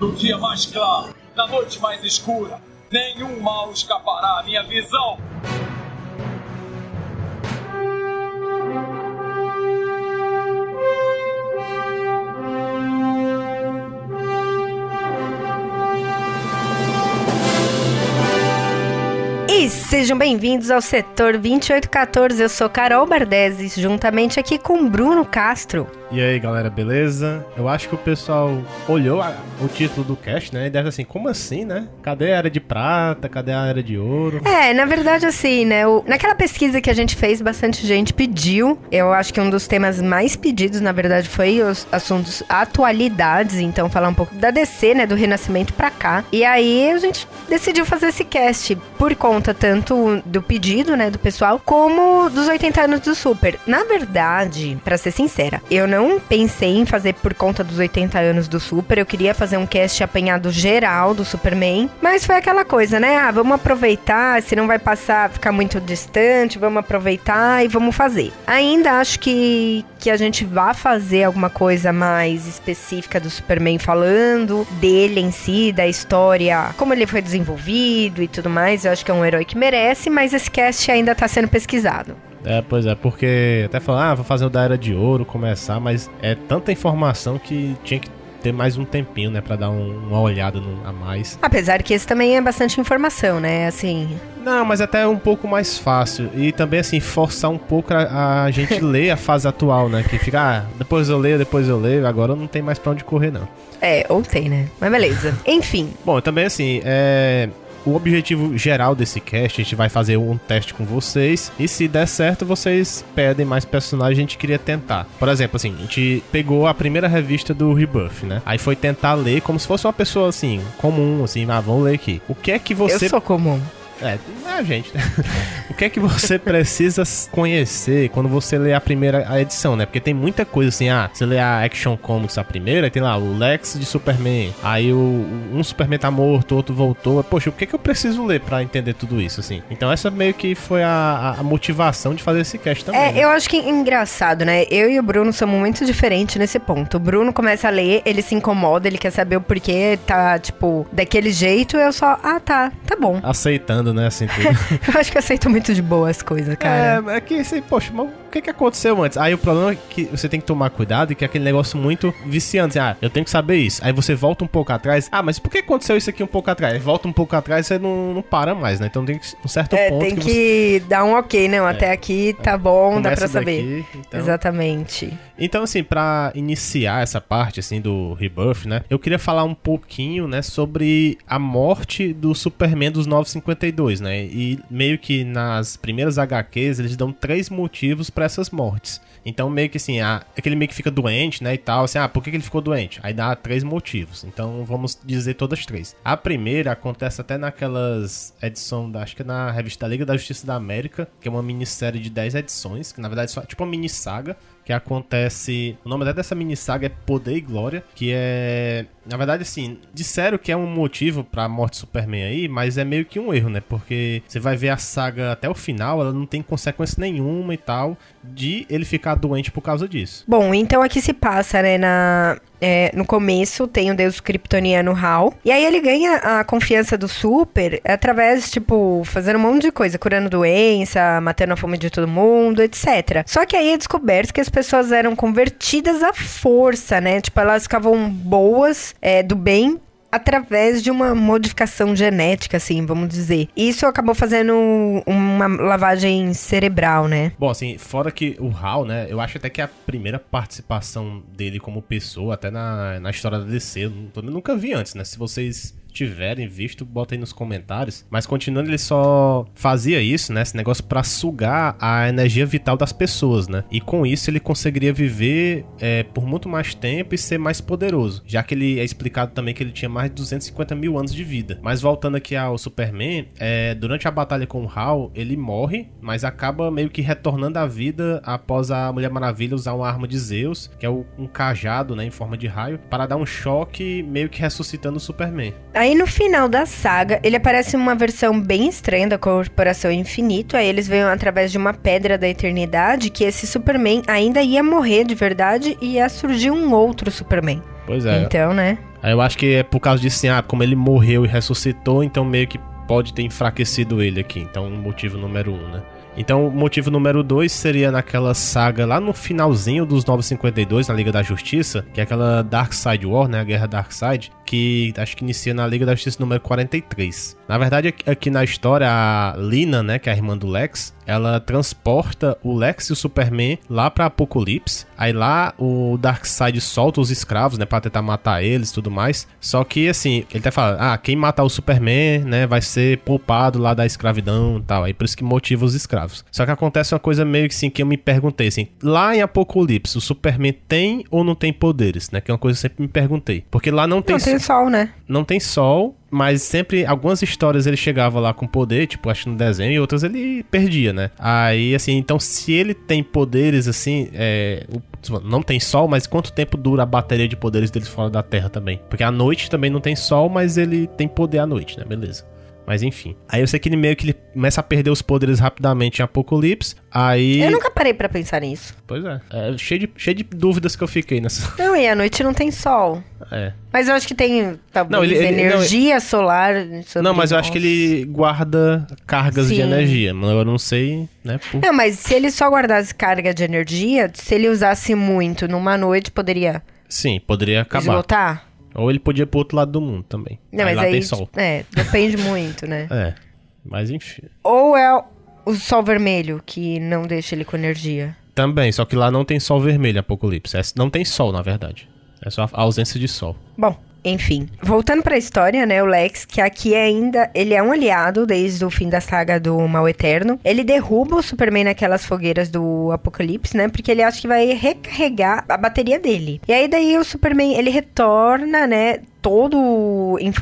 No dia mais claro, na noite mais escura, nenhum mal escapará à minha visão. E sejam bem-vindos ao setor 2814. Eu sou Carol Bardesi, juntamente aqui com Bruno Castro. E aí, galera, beleza? Eu acho que o pessoal olhou a- o título do cast, né? E deve assim, como assim, né? Cadê a era de prata? Cadê a era de ouro? É, na verdade, assim, né? o- naquela pesquisa que a gente fez, bastante gente pediu. Eu acho que um dos temas mais pedidos, na verdade, foi os assuntos atualidades. Então, falar um pouco da DC, né? Do Renascimento pra cá. E aí a gente decidiu fazer esse cast por conta tanto do pedido, né? Do pessoal, como dos 80 anos do Super. Na verdade, pra ser sincera, eu não pensei em fazer por conta dos 80 anos do Super. Eu queria fazer um cast apanhado geral do Superman. Mas foi aquela coisa, né? Ah, vamos aproveitar. Se não vai passar, ficar muito distante, vamos aproveitar e vamos fazer. Ainda acho que, que a gente vai fazer alguma coisa mais específica do Superman falando dele em si, da história, como ele foi desenvolvido e tudo mais. Eu acho que é um herói que merece, mas esse cast ainda tá sendo pesquisado. É, pois é, porque até falar, ah, vou fazer o da era de ouro, começar, mas é tanta informação que tinha que ter mais um tempinho, né? Pra dar um- uma olhada no- a mais. Apesar que esse também é bastante informação, né? Assim, Não, mas até um pouco mais fácil. E também, assim, forçar um pouco a, a gente ler a fase atual, né? Que fica, ah, depois eu leio, depois eu leio, agora não tem mais pra onde correr, não. é, ou tem, né? Mas beleza. Enfim, Bom, também assim, é. O objetivo geral desse cast, a gente vai fazer um teste com vocês. E se der certo, vocês pedem mais personagens, a gente queria tentar. Por exemplo, assim, a gente pegou a primeira revista do Rebuff, né? Aí foi tentar ler como se fosse uma pessoa assim, comum, assim, ah, vamos ler aqui. O que é que você. eu sou comum. É, não é a gente, né? o que é que você precisa conhecer quando você lê a primeira edição, né? Porque tem muita coisa assim, ah, você lê a Action Comics a primeira, tem lá o Lex de Superman, aí o, um Superman tá morto, outro voltou. Poxa, o que é que eu preciso ler pra entender tudo isso, assim? Então essa meio que foi a, a- a motivação de fazer esse cast também. É, né? eu acho que é engraçado, né? Eu e o Bruno somos muito diferentes nesse ponto. O Bruno começa a ler, ele se incomoda, ele quer saber o porquê tá, tipo, daquele jeito. Eu só, ah, tá, tá bom. Aceitando, né, assim. Eu acho que aceito muito de boa as coisas, cara. É, é que assim, poxa, mas que, que aconteceu antes? Aí o problema é que você tem que tomar cuidado e que é aquele negócio muito viciante. assim, Ah, eu tenho que saber isso. Aí você volta um pouco atrás. Ah, mas por que aconteceu isso aqui um pouco atrás? Aí volta um pouco atrás você não, não para mais, né? Então tem que- um certo É, ponto tem que, que, dar um ok, não. Até aqui tá bom, você dá começa pra saber. daqui, então... Exatamente. Então, assim, pra iniciar essa parte, assim, do Rebirth, né? Eu queria falar um pouquinho, né, sobre a morte do Superman dos 952, né? E meio que nas primeiras HQs eles dão três motivos pra essas mortes. Então, meio que assim, a, aquele meio que fica doente, né, e tal, assim, ah, por que, que ele ficou doente? Aí dá três motivos. Então, vamos dizer todas três. A primeira acontece até naquelas edições, da, acho que é na revista Liga da Justiça da América, que é uma minissérie de 10 edições, que na verdade é só tipo uma mini saga, que acontece. O nome dessa mini saga é Poder e Glória, que é. Na verdade, assim, disseram que é um motivo pra morte do Superman aí, mas é meio que um erro, né? Porque você vai ver a saga até o final, ela não tem consequência nenhuma e tal, de ele ficar doente por causa disso. Bom, então aqui se passa, né, na, é, no começo tem o deus kryptoniano Hal, e aí ele ganha a confiança do Super através, tipo, fazendo um monte de coisa, curando doença, matando a fome de todo mundo, etc. Só que aí é descoberto que as pessoas eram convertidas à força, né, tipo, elas ficavam boas, é, do bem, através de uma modificação genética, assim, vamos dizer. Isso acabou fazendo uma lavagem cerebral, né? Bom, assim, fora que o Hal, né? Eu acho até que é a primeira participação dele como pessoa, até na, na história da DC. Eu nunca vi antes, né? Se vocês tiverem visto, bota aí nos comentários. Mas continuando, ele só fazia isso, né? Esse negócio pra sugar a energia vital das pessoas, né? E com isso ele conseguiria viver é, por muito mais tempo e ser mais poderoso. Já que ele é explicado também que ele tinha mais de 250 mil anos de vida. Mas voltando aqui ao Superman, é, durante a batalha com o Hal, ele morre, mas acaba meio que retornando à vida após a Mulher Maravilha usar uma arma de Zeus, que é um cajado, né, em forma de raio, para dar um choque, meio que ressuscitando o Superman. Aí no final da saga, ele aparece uma versão bem estranha da Corporação Infinito. Aí eles veem através de uma pedra da eternidade que esse Superman ainda ia morrer de verdade e ia surgir um outro Superman. Pois é. Então, né? Aí eu acho que é por causa disso, assim, ah, como ele morreu e ressuscitou, então meio que pode ter enfraquecido ele aqui. Então, motivo número um, né? Então, o motivo número 2 seria naquela saga lá no finalzinho dos 952, na Liga da Justiça, que é aquela Dark Side War, né? A Guerra Dark Side, que acho que inicia na Liga da Justiça número 43. Na verdade, aqui na história, a Lina, né, que é a irmã do Lex, ela transporta o Lex e o Superman lá pra Apocalipse. Aí lá o Darkseid solta os escravos, né, pra tentar matar eles e tudo mais. Só que, assim, ele até fala, ah, quem matar o Superman, né, vai ser poupado lá da escravidão e tal. Aí por isso que motiva os escravos. Só que acontece uma coisa meio que assim, que eu me perguntei, assim, lá em Apocalipse, o Superman tem ou não tem poderes, né, que é uma coisa que eu sempre me perguntei. Porque lá não tem... Não tem sol, né? Não tem sol, mas sempre, algumas histórias ele chegava lá com poder, tipo, acho no desenho, e outras ele perdia, né? Aí, assim, então se ele tem poderes, assim, é, não tem sol, mas quanto tempo dura a bateria de poderes deles fora da Terra também? Porque à noite também não tem sol, mas ele tem poder à noite, né? Beleza. Mas enfim. Aí eu sei que ele meio que ele começa a perder os poderes rapidamente em Apocalipse. Aí. Eu nunca parei para pensar nisso. Pois é. é. cheio, de, cheio de dúvidas que eu fiquei nessa. Não, e à noite não tem sol. É. Mas eu acho que tem talvez não, ele, ele, energia não, solar. Não, mas eu acho que ele guarda cargas Sim. de energia. Mas eu não sei, né? Por... Não, mas se ele só guardasse carga de energia, se ele usasse muito numa noite, poderia. Sim, poderia acabar. Esgotar? Ou ele podia ir pro outro lado do mundo também. Não, aí mas lá aí, tem sol. É, depende muito, né? É. Mas enfim. Ou é o sol vermelho que não deixa ele com energia. Também, só que lá não tem sol vermelho, Apocalipse. É, não tem sol, na verdade. É só a ausência de sol. Bom, enfim, voltando para a história, né, o Lex, que aqui ainda ele é um aliado desde o fim da saga do Mal Eterno. Ele derruba o Superman naquelas fogueiras do Apocalipse, né? Porque ele acha que vai recarregar a bateria dele. E aí daí o Superman, ele retorna, né, todo em,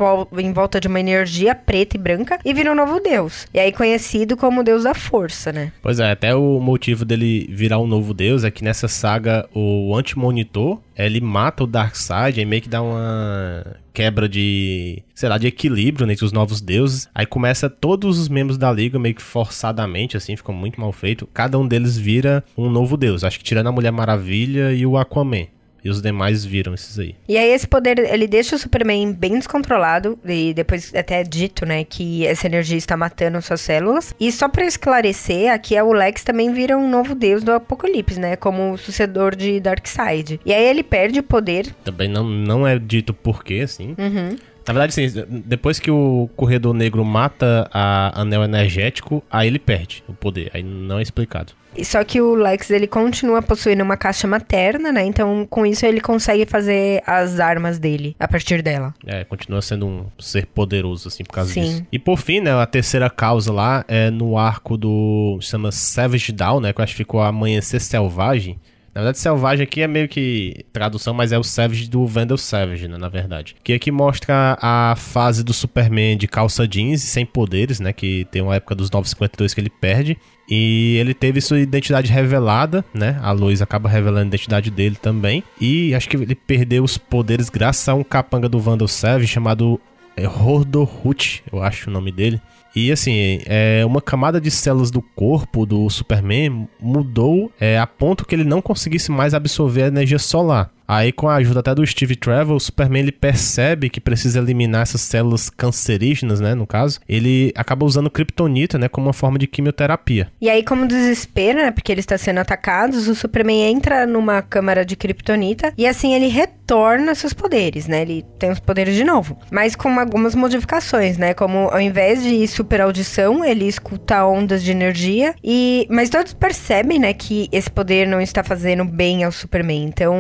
em, volta de uma energia preta e branca e vira um novo deus. E aí conhecido como deus da força, né? Pois é, até o motivo dele virar um novo deus é que nessa saga o Anti-Monitor, ele mata o Darkseid e meio que dá uma quebra de, sei lá, de equilíbrio entre os novos deuses. Aí começa todos os membros da liga meio que forçadamente, assim, ficou muito mal feito. Cada um deles vira um novo deus. Acho que tirando a Mulher Maravilha e o Aquaman. E os demais viram esses aí. E aí esse poder, ele deixa o Superman bem descontrolado. E depois até é dito, né, que essa energia está matando suas células. E só para esclarecer, aqui é o Lex também vira um novo deus do Apocalipse, né? Como o sucedor de Darkseid. E aí ele perde o poder. Também não, não é dito porquê, assim. Uhum. Na verdade, sim, depois que o Corredor Negro mata a anel energético, aí ele perde o poder. Aí não é explicado. Só que o Lex, ele continua possuindo uma caixa materna, né? Então, com isso, ele consegue fazer as armas dele a partir dela. É, continua sendo um ser poderoso, assim, por causa Sim. disso. E por fim, né, a terceira causa lá é no arco do... chama Savage Down, né? Que eu acho que ficou Amanhecer Selvagem. Na verdade, Selvagem aqui é meio que tradução, mas é o Savage do Vandal Savage, né, na verdade. Que aqui mostra a fase do Superman de calça jeans e sem poderes, né, que tem uma época dos 952 que ele perde. E ele teve sua identidade revelada, né? A Lois acaba revelando a identidade dele também. E acho que ele perdeu os poderes graças a um capanga do Vandal Savage chamado é, Hordorhut, eu acho o nome dele. E assim, é, uma camada de células do corpo do Superman mudou é, a ponto que ele não conseguisse mais absorver a energia solar. Aí, com a ajuda até do Steve Trevor, o Superman ele percebe que precisa eliminar essas células cancerígenas, né? No caso, ele acaba usando kryptonita, né? Como uma forma de quimioterapia. E aí, como desespero, né? Porque ele está sendo atacado, o Superman entra numa câmara de kryptonita e assim ele retorna seus poderes, né? Ele tem os poderes de novo, mas com algumas modificações, né? Como ao invés de super audição, ele escuta ondas de energia e mas todos percebem, né, que esse poder não está fazendo bem ao Superman. Então,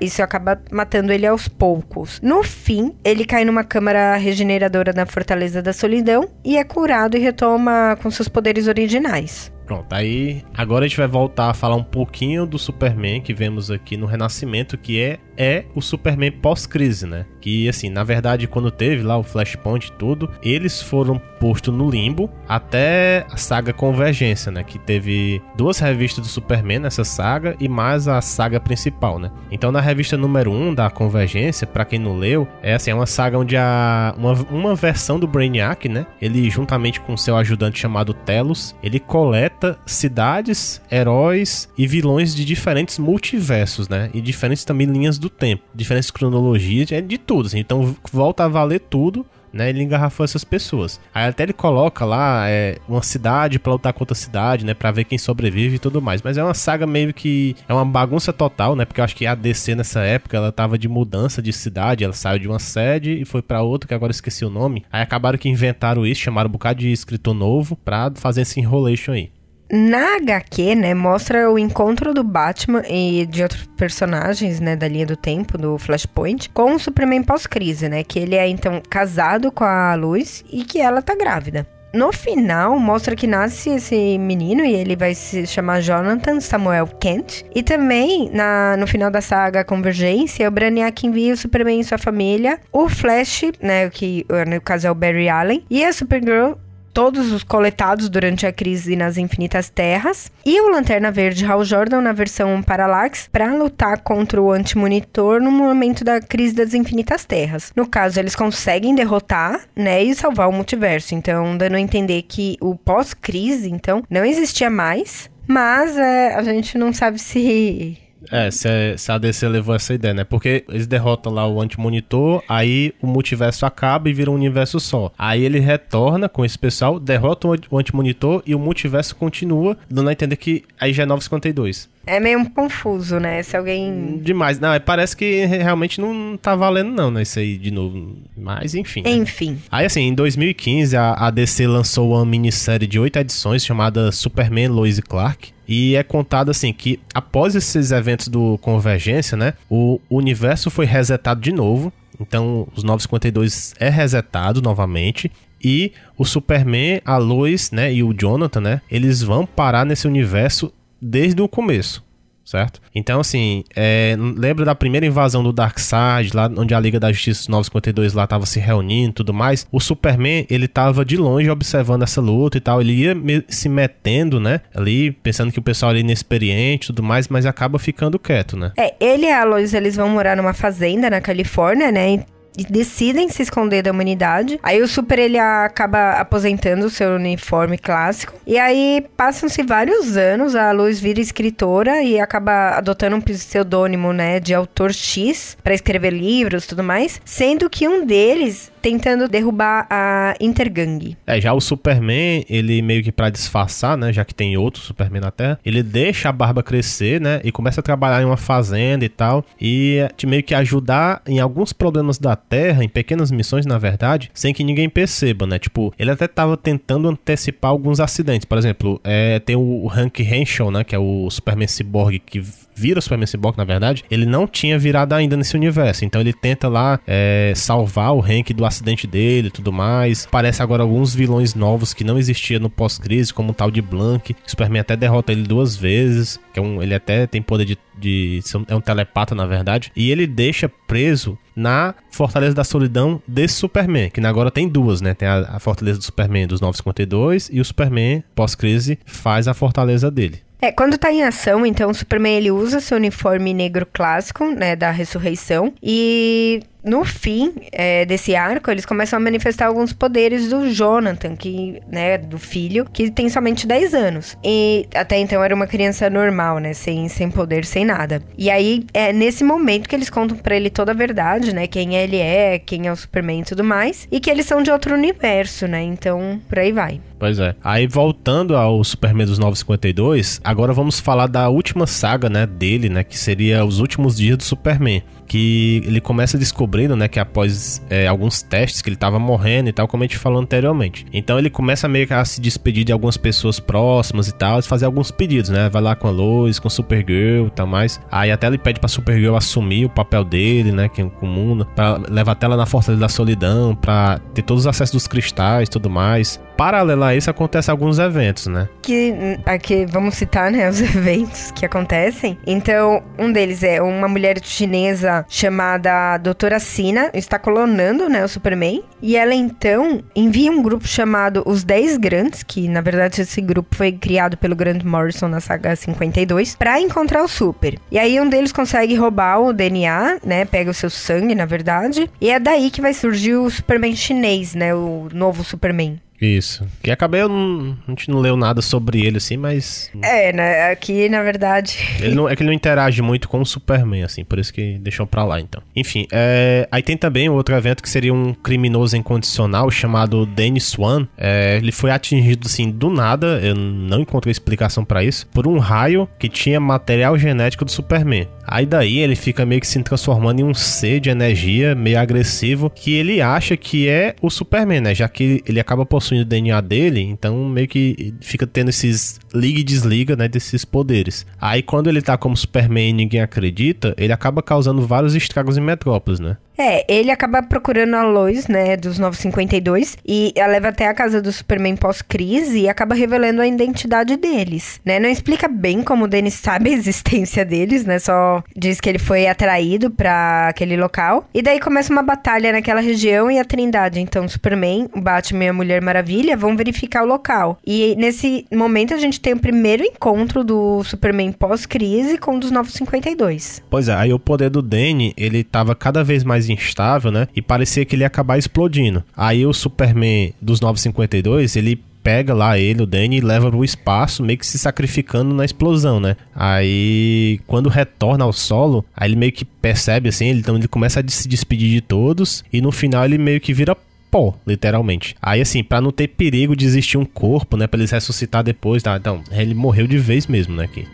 isso acaba matando ele aos poucos. No fim, ele cai numa câmara regeneradora na Fortaleza da Solidão e é curado e retoma com seus poderes originais. Pronto, aí agora a gente vai voltar a falar um pouquinho do Superman que vemos aqui no Renascimento, que é é o Superman pós-crise, né? Que, assim, na verdade, quando teve lá o Flashpoint e tudo, eles foram postos no limbo até a saga Convergência, né? Que teve duas revistas do Superman nessa saga e mais a saga principal, né? Então, na revista número 1 um da Convergência, para quem não leu, é assim, é uma saga onde a uma, uma versão do Brainiac, né? Ele, juntamente com seu ajudante chamado Telos, ele coleta cidades, heróis e vilões de diferentes multiversos, né? E diferentes também linhas do do tempo, diferentes cronologias, é de tudo, assim. Então volta a valer tudo né? Ele engarrafou essas pessoas. Aí até ele coloca lá é, uma cidade para lutar contra a cidade, né? Pra ver quem sobrevive e tudo mais. Mas é uma saga meio que. É uma bagunça total, né? Porque eu acho que a DC nessa época ela tava de mudança de cidade. Ela saiu de uma sede e foi para outra, que agora eu esqueci o nome. Aí acabaram que inventaram isso, chamaram um bocado de escritor novo pra fazer esse enrolation aí. Na HQ, né, mostra o encontro do Batman e de outros personagens, né, da linha do tempo, do Flashpoint, com o Superman pós-crise, né, que ele é, então, casado com a Luz e que ela tá grávida. No final, mostra que nasce esse menino e ele vai se chamar Jonathan Samuel Kent. E também, na, no final da saga Convergência, o Brainiac envia o Superman e sua família, o Flash, né, que no caso é o Barry Allen, e a Supergirl todos os coletados durante a crise nas Infinitas Terras, e o Lanterna Verde Hal Jordan na versão Parallax para lutar contra o Anti-Monitor no momento da crise das Infinitas Terras. No caso, eles conseguem derrotar, né, e salvar o multiverso. Então, dando a entender que o pós-crise, então, não existia mais, mas é, a gente não sabe se é, se, se a DC levou essa ideia, né? Porque eles derrotam lá o anti-monitor, aí o multiverso acaba e vira um universo só. Aí ele retorna com esse pessoal, derrota o anti-monitor e o multiverso continua, dando a entender que aí já é 952. É meio confuso, né? Se alguém. Demais. Não, parece que realmente não tá valendo, não, né? Isso aí de novo. Mas enfim. Né? Enfim. Né? Aí, assim, em 2015, a, DC lançou uma minissérie de oito edições chamada Superman Lois e Clark. E é contado assim que após esses eventos do Convergência, né, o universo foi resetado de novo. Então, os 952 é resetado novamente e o Superman, a Lois, né, e o Jonathan, né, eles vão parar nesse universo desde o começo certo? Então, assim, é, lembra da primeira invasão do Darkseid, lá onde a Liga da Justiça 952 lá tava se reunindo e tudo mais? O Superman, ele tava de longe observando essa luta e tal, ele ia me, se metendo, né, ali, pensando que o pessoal era inexperiente e tudo mais, mas acaba ficando quieto, né? É, ele e a Lois, eles vão morar numa fazenda na Califórnia, né, decidem se esconder da humanidade. Aí o Super ele acaba aposentando o seu uniforme clássico. E aí passam-se vários anos, a Luz vira escritora e acaba adotando um pseudônimo, né, de autor X para escrever livros, tudo mais, sendo que um deles tentando derrubar a Intergang. É, já o Superman, ele meio que para disfarçar, né, já que tem outro Superman na Terra, ele deixa a barba crescer, né, e começa a trabalhar em uma fazenda e tal, e te meio que ajudar em alguns problemas da Terra, em pequenas missões, na verdade, sem que ninguém perceba, né? Tipo, ele até tava tentando antecipar alguns acidentes. Por exemplo, é, tem o Hank Henshaw, né, que é o Superman Cyborg que vira o Superman Cyborg, na verdade, ele não tinha virado ainda nesse universo. Então ele tenta lá é, salvar o Hank do acidente dele e tudo mais. Parece agora alguns vilões novos que não existiam no pós-crise, como o tal de Blank. O Superman até derrota ele duas vezes. Que é um, ele até tem poder de, de. É um telepata, na verdade. E ele deixa preso na Fortaleza da Solidão desse Superman, que agora tem duas, né? Tem a, a Fortaleza do Superman dos 952 e o Superman pós-crise faz a fortaleza dele. É, quando tá em ação, então o Superman ele usa seu uniforme negro clássico, né, da ressurreição, e no fim é, desse arco, eles começam a manifestar alguns poderes do Jonathan, que, né, do filho, que tem somente 10 anos. E até então era uma criança normal, né, sem, sem poder, sem nada. E aí é nesse momento que eles contam para ele toda a verdade, né, quem ele é, quem é o Superman e tudo mais, e que eles são de outro universo, né? Então, por aí vai. Pois é. Aí voltando ao Superman dos 952, agora vamos falar da última saga, né, dele, né, que seria os últimos dias do Superman que ele começa descobrindo, né, que após é, alguns testes que ele tava morrendo e tal, como a gente falou anteriormente. Então ele começa meio que a se despedir de algumas pessoas próximas e tal, e fazer alguns pedidos, né? Vai lá com a Lois, com Supergirl e tal mais. Aí até ele pede pra Supergirl assumir o papel dele, né, que é com o mundo, pra levar até ela na Fortaleza da Solidão, pra ter todos os acessos dos cristais e tudo mais. Paralelo a isso, acontecem alguns eventos, né? Que aqui vamos citar, né, os eventos que acontecem. Então, um deles é uma mulher chinesa chamada Doutora Sina está colonando, né, o Superman. E ela então envia um grupo chamado Os 10 Grandes, que na verdade esse grupo foi criado pelo Grant Morrison na saga 52, para encontrar o Super. E aí um deles consegue roubar o DNA, né, pega o seu sangue, na verdade. E é daí que vai surgir o Superman chinês, né, o novo Superman. Isso. Que acabei, eu não, a gente não leu nada sobre ele, assim, mas... É, né? Aqui, na verdade... Ele não, é que ele não interage muito com o Superman, assim, por isso que deixou pra lá, então. Enfim, é, aí tem também outro evento que seria um criminoso incondicional chamado Dennis Swan. É, ele foi atingido, assim, do nada, eu não encontrei explicação para isso, por um raio que tinha material genético do Superman. Aí daí ele fica meio que se transformando em um ser de energia meio agressivo que ele acha que é o Superman, né? Já que ele acaba possuindo o DNA dele, então meio que fica tendo esses liga e desliga, né, desses poderes. Aí quando ele tá como Superman e ninguém acredita, ele acaba causando vários estragos em Metrópolis, né? É, ele acaba procurando a Lois, né, dos 952, e ela leva até a casa do Superman pós-crise e acaba revelando a identidade deles, né? Não explica bem como o Dennis sabe a existência deles, né? Só diz que ele foi atraído para aquele local. E daí começa uma batalha naquela região e a Trindade, então Superman, o Batman e a Mulher Maravilha vão verificar o local. E nesse momento a gente tem o primeiro encontro do Superman pós-crise com um dos 952. Pois é, aí o poder do Danny, ele tava cada vez mais instável, né? E parecia que ele ia acabar explodindo. Aí o Superman dos 952, ele pega lá ele, o Danny, e leva pro espaço, meio que se sacrificando na explosão, né? Aí, quando retorna ao solo, aí ele meio que percebe assim, ele, então ele começa a se despedir de todos, e no final ele meio que vira pó, literalmente. Aí, assim, para não ter perigo de existir um corpo, né, pra eles ressuscitar depois, tá? Então, ele morreu de vez mesmo, né, aqui.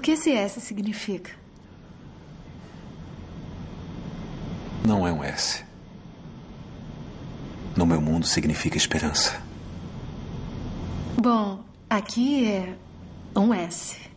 O que esse S significa? Não é um S. No meu mundo significa esperança. Bom, aqui é um S.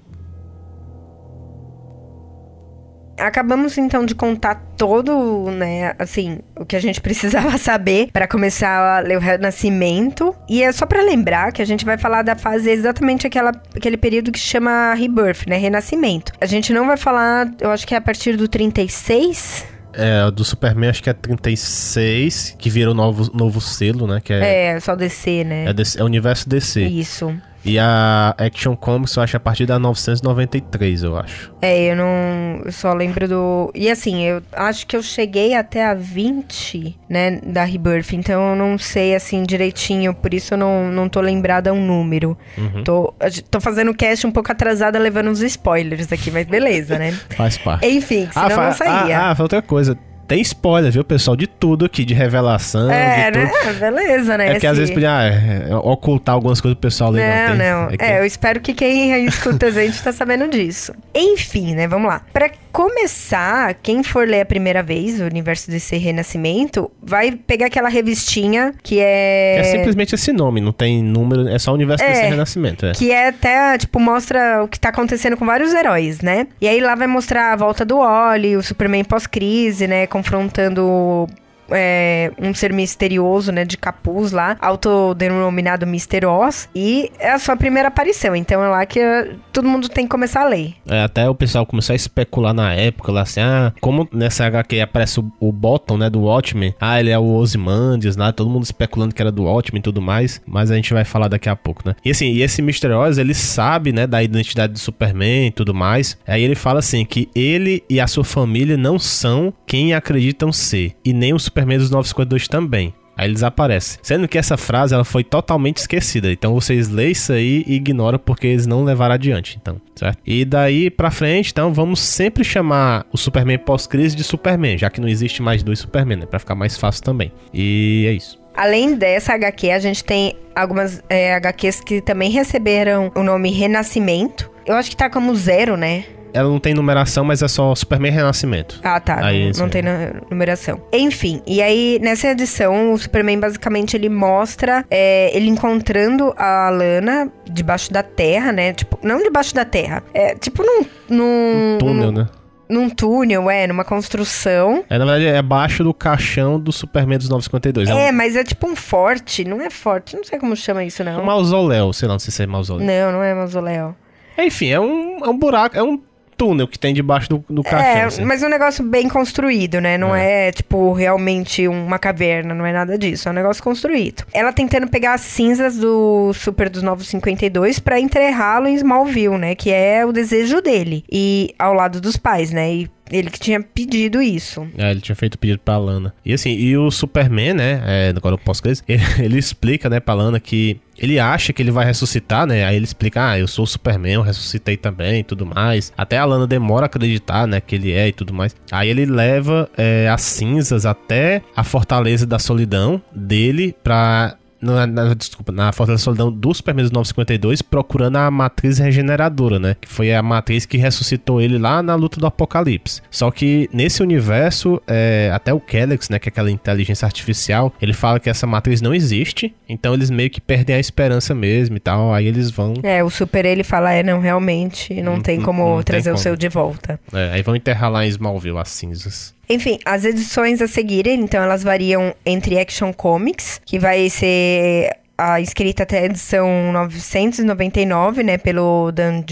Acabamos então de contar todo, né, assim, o que a gente precisava saber para começar a ler o Renascimento. E é só para lembrar que a gente vai falar da fase exatamente aquela, aquele período que chama Rebirth, né, Renascimento. A gente não vai falar, eu acho que é a partir do 36, É, do Superman acho que é 36, que vira o novo, novo selo, né? Que é, É, só DC, né? é, DC é o universo DC. Isso. E a Action Comics eu acho a partir da 993, eu acho. É, eu não. Eu só lembro do. E assim, eu acho que eu cheguei até a 20, né, da Rebirth, então eu não sei assim direitinho, por isso eu não, não tô lembrada um número. Tô, a gente- tô fazendo cast um pouco atrasada, levando uns spoilers aqui, mas beleza, né? Faz parte. Enfim, senão fa- não saía. Ah, ah, outra coisa. Tem spoiler, viu, pessoal? De tudo aqui, de revelação, é, de né? tudo. Beleza, né? É às Esse- vezes podia ah, é, ocultar algumas coisas pro pessoal ler. Não, tem- não. que- É, eu espero que quem escuta a gente tá sabendo disso. Enfim, né? Vamos lá. Pra começar, quem for ler a primeira vez o Universo DC Renascimento, vai pegar aquela revistinha que é. É simplesmente esse nome, não tem número, é só o universo É. desse renascimento. É. Que é até, tipo, mostra o que tá acontecendo com vários heróis, né? E aí lá vai mostrar a volta do Wally, o Superman pós-crise, né? Confrontando é, um ser misterioso, né? De capuz lá, autodenominado Mr. Oz. E é a sua primeira aparição. Então é lá que eh, todo mundo tem que começar a ler. É, até o pessoal começou a especular na época, lá assim, ah, como nessa HQ aparece o, o Bottom, né, do Watchmen, ah, ele é o Ozymandias, né, todo mundo especulando que era do Watchmen e tudo mais, mas a gente vai falar daqui a pouco, né. E assim, e esse Mr. Oz, ele sabe, né, da identidade do Superman e tudo mais, aí ele fala assim, que ele e a sua família não são quem acreditam ser, e nem o Superman dos 952 também. Aí ele desaparece. Sendo que essa frase ela foi totalmente esquecida. Então vocês leem isso aí e ignoram porque eles não levaram adiante. Então, certo? E daí pra frente, então, vamos sempre chamar o Superman pós-crise de Superman, já que não existe mais dois Superman, né? Pra ficar mais fácil também. E é isso. Além dessa HQ, a gente tem algumas é, HQs que também receberam o nome Renascimento. Eu acho que tá como zero, né? Ela não tem numeração, mas é só Superman Renascimento. Ah, tá. Aí, não isso não tem na- numeração. Enfim, e aí nessa edição, o Superman basicamente ele mostra é, ele encontrando a Lana debaixo da terra, né? Tipo, não debaixo da terra. É tipo num. num Túnel, num, né? num túnel, é, numa construção. É, na verdade, é abaixo do caixão do Superman dos 952. É, É, um, mas é tipo um forte. Não é forte, não sei como chama isso, um não. mausoléu, sei lá, não sei se é mausoléu. Não, não é mausoléu. Enfim, é um, é um buraco, é um túnel que tem debaixo do, do caixão. É, assim. mas um negócio bem construído, né? Não é. tipo, realmente uma caverna, não é nada disso. É um negócio construído. Ela tentando pegar as cinzas do Super dos Novos 52 pra enterrá-lo em Smallville, né? Que é o desejo dele. E ao lado dos pais, né? E Ele que tinha pedido isso. É, ele tinha feito pedido pra Lana. E assim, e o Superman, né? É, agora eu posso crer, ele, ele explica, né, pra Lana que ele acha que ele vai ressuscitar, né? Aí ele explica, ah, eu sou o Superman, eu ressuscitei também e tudo mais. Até a Lana demora a acreditar, né, que ele é e tudo mais. Aí ele leva é, as cinzas até a Fortaleza da Solidão dele pra na, na, desculpa, na Fortaleza Solidão do Superman 952, procurando a matriz regeneradora, né? Que foi a matriz que ressuscitou ele lá na luta do Apocalipse. Só que nesse universo, é, até o Kellex, né? Que é aquela inteligência artificial, ele fala que essa matriz não existe. Então eles meio que perdem a esperança mesmo e tal. Aí eles vão. É, o Super ele fala, é, não, realmente, não, tem como não trazer tem o como. seu de volta. É, aí vão enterrar lá em Smallville as cinzas. Enfim, as edições a seguirem, então elas variam entre Action Comics, que vai ser a escrita até a edição 999, né, pelo Dan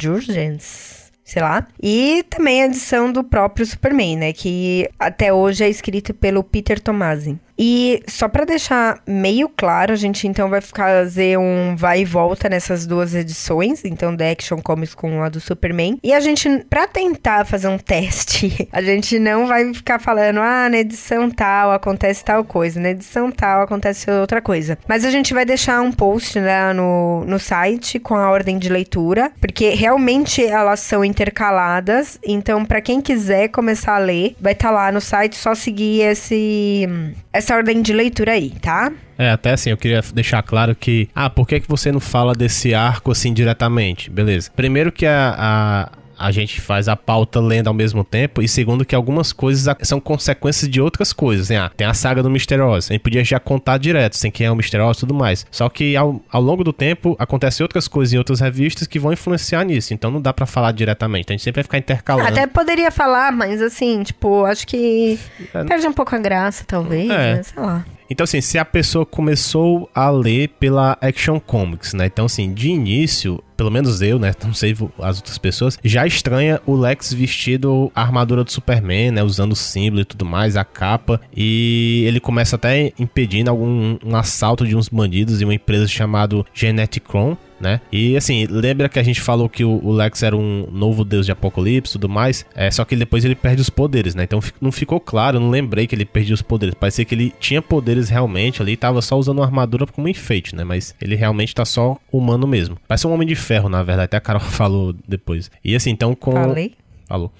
Jurgens sei lá. E também a edição do próprio Superman, né? Que até hoje é escrito pelo Peter Tomasi. E só para deixar meio claro, a gente então vai fazer um vai e volta nessas duas edições, então da Action Comics com a do Superman. E a gente, para tentar fazer um teste, a gente não vai ficar falando, ah, na edição tal acontece tal coisa, na edição tal acontece outra coisa. Mas a gente vai deixar um post né, no, no site com a ordem de leitura, porque realmente elas são intercaladas. Então, para quem quiser começar a ler, vai estar tá lá no site, só seguir esse essa ordem de leitura aí, tá? É, até assim, eu queria deixar claro que. Ah, por que, que você não fala desse arco assim diretamente? Beleza. Primeiro que a, a a gente faz a pauta lendo ao mesmo tempo. E segundo, que algumas coisas são consequências de outras coisas. Né? Ah, tem a saga do Misterioso. A gente podia já contar direto, sem quem é o Misterioso e tudo mais. Só que ao, ao longo do tempo, acontecem outras coisas em outras revistas que vão influenciar nisso. Então não dá para falar diretamente. A gente sempre vai ficar intercalando. Até poderia falar, mas assim, tipo, acho que é, perde um pouco a graça, talvez, é. né? Sei lá. Então, assim, se a pessoa começou a ler pela Action Comics, né? Então, assim, de início, pelo menos eu, né? Não sei as outras pessoas, já estranha o Lex vestido a armadura do Superman, né? Usando o símbolo e tudo mais, a capa. E ele começa até impedindo algum um assalto de uns bandidos em uma empresa chamada Geneticron né? E assim, lembra que a gente falou que o, Lex era um novo deus de apocalipse e tudo mais? É, só que depois ele perde os poderes, né? Então não ficou claro, eu não lembrei que ele perdia os poderes. Parecia que ele tinha poderes realmente ali, tava só usando uma armadura como enfeite, né? Mas ele realmente tá só humano mesmo. Parece um homem de ferro, na verdade, até a Carol falou depois. E assim, então com. Falei? Falou.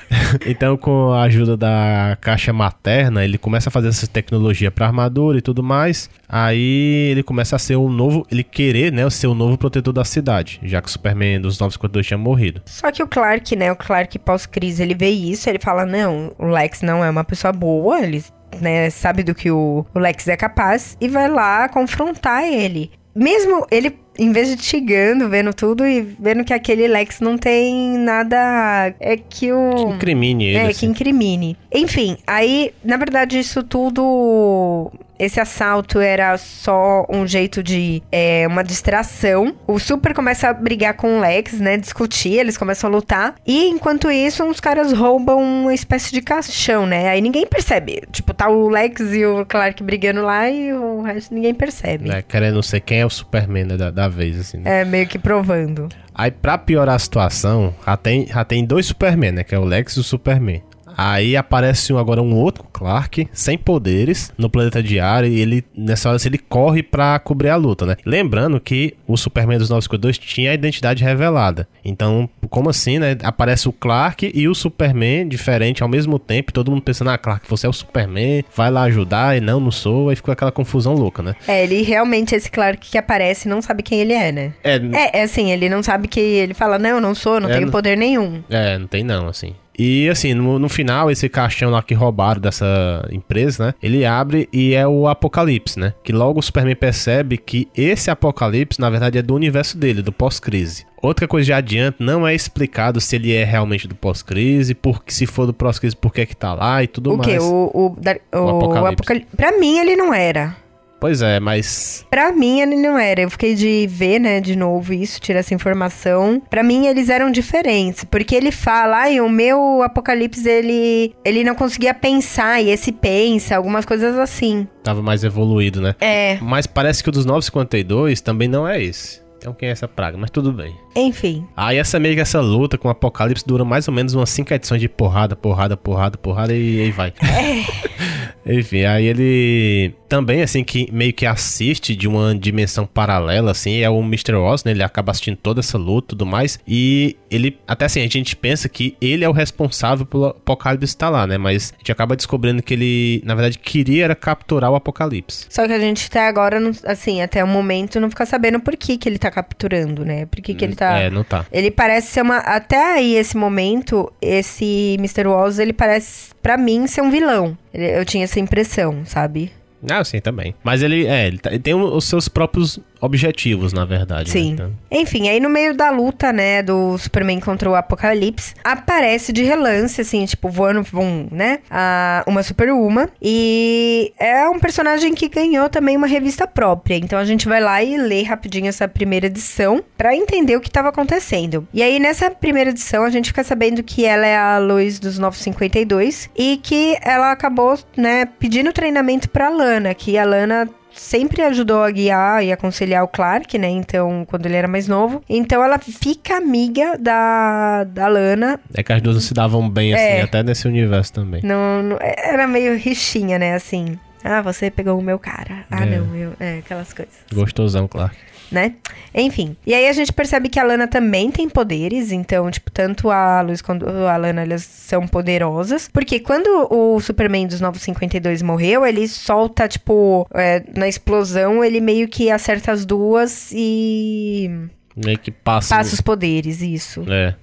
então, com a ajuda da caixa materna, ele começa a fazer essa tecnologia para armadura e tudo mais. Aí ele começa a ser um novo, ele querer, né, ser o novo protetor da cidade, já que o Superman dos 952 tinha morrido. Só que o Clark, né, o Clark pós-crise, ele vê isso, ele fala: "Não, o Lex não é uma pessoa boa, ele né, sabe do que o Lex é capaz e vai lá confrontar ele. Mesmo ele em vez de chegando, vendo tudo e vendo que aquele Lex não tem nada. É que o. Que incrimine ele. É, assim. que incrimine. Enfim, aí, na verdade, isso tudo esse assalto era só um jeito de é, uma distração. O Super começa a brigar com o Lex, né? Discutir, eles começam a lutar. E enquanto isso, uns caras roubam uma espécie de caixão, né? Aí ninguém percebe. Tipo, tá o Lex e o Clark brigando lá e o resto ninguém percebe. É, querendo ser quem é o Superman né, da, da vez, assim. Né? É, meio que provando. Aí, pra piorar a situação, já tem, já tem dois Superman, né? Que é o Lex e o Superman. Aí aparece agora um outro Clark, sem poderes, no planeta diário, e ele, nessa hora, ele corre pra cobrir a luta, né? Lembrando que o Superman dos 952 tinha a identidade revelada. Então, como assim, né? Aparece o Clark e o Superman diferente ao mesmo tempo, todo mundo pensando, ah, Clark, você é o Superman, vai lá ajudar, e não, não sou, aí ficou aquela confusão louca, né? É, ele realmente, esse Clark que aparece, não sabe quem ele é, né? É, é, é assim, ele não sabe que ele fala, não, não sou, não é, tenho poder nenhum. É, não tem não, assim. E assim, no, no, final, esse caixão lá que roubaram dessa empresa, né? Ele abre e é o Apocalipse, né? Que logo o Superman percebe que esse Apocalipse, na verdade, é do universo dele, do pós-crise. Outra coisa de adiante, não é explicado se ele é realmente do pós-crise, porque se for do pós-crise, por que é que tá lá e tudo o mais. Quê? O quê? O, o, o, Apocalipse. Apocalipse. Pra mim, ele não era. Pois é, mas. Pra mim, ele não era. Eu fiquei de ver, né, de novo isso, tirar essa informação. Pra mim, eles eram diferentes. Porque ele fala, ai, o meu apocalipse, ele, ele não conseguia pensar, e esse pensa, algumas coisas assim. Tava mais evoluído, né? É. Mas parece que o dos 952 também não é esse. Então quem é essa praga? Mas tudo bem. Enfim. Aí essa meio que essa luta com o Apocalipse dura mais ou menos umas 5 edições de porrada, porrada, porrada, porrada e aí vai. Enfim, aí ele também, assim, que meio que assiste de uma dimensão paralela, assim, é o Mr. Oz, né? Ele acaba assistindo toda essa luta e tudo mais. E ele, até assim, a gente pensa que ele é o responsável pelo Apocalipse estar lá, né? Mas a gente acaba descobrindo que ele, na verdade, queria era capturar o Apocalipse. Só que a gente até agora, assim, até o momento não fica sabendo por que, que ele tá capturando, né? Por que, que ele tá. É, não tá. Ele parece ser uma. Até aí, esse momento, esse Mr. Oz, ele parece, pra mim, ser um vilão. Eu tinha essa impressão, sabe? Ah, sim, também. Mas ele, é, ele, tá- ele tem os seus próprios objetivos, na verdade. né? Sim. Então- Enfim, aí no meio da luta, né, do Superman contra o Apocalipse, aparece de relance, assim, tipo, voando, vum, né, a, uma Superwoman. E é um personagem que ganhou também uma revista própria. Então a gente vai lá e lê rapidinho essa primeira edição pra entender o que tava acontecendo. E aí nessa primeira edição a gente fica sabendo que ela é a Lois dos 952 e que ela acabou, né, pedindo treinamento pra Lana, que a Lana sempre ajudou a guiar e aconselhar o Clark, né? Então, quando ele era mais novo. Então, ela fica amiga da, da Lana. É que as duas não se davam bem, assim, É. até nesse universo também. Não, não- era meio rixinha, né? Assim. Ah, você pegou o meu cara. Ah, É. não, eu. É, aquelas coisas. Gostosão, Clark. Né? Enfim. E aí a gente percebe que a Lana também tem poderes, então, tipo, tanto a Luz quanto a Lana, elas são poderosas. Porque quando o Superman dos 952 morreu, ele solta, tipo, é, na explosão, ele meio que acerta as duas e Meio que passa. passa os poderes, isso. É.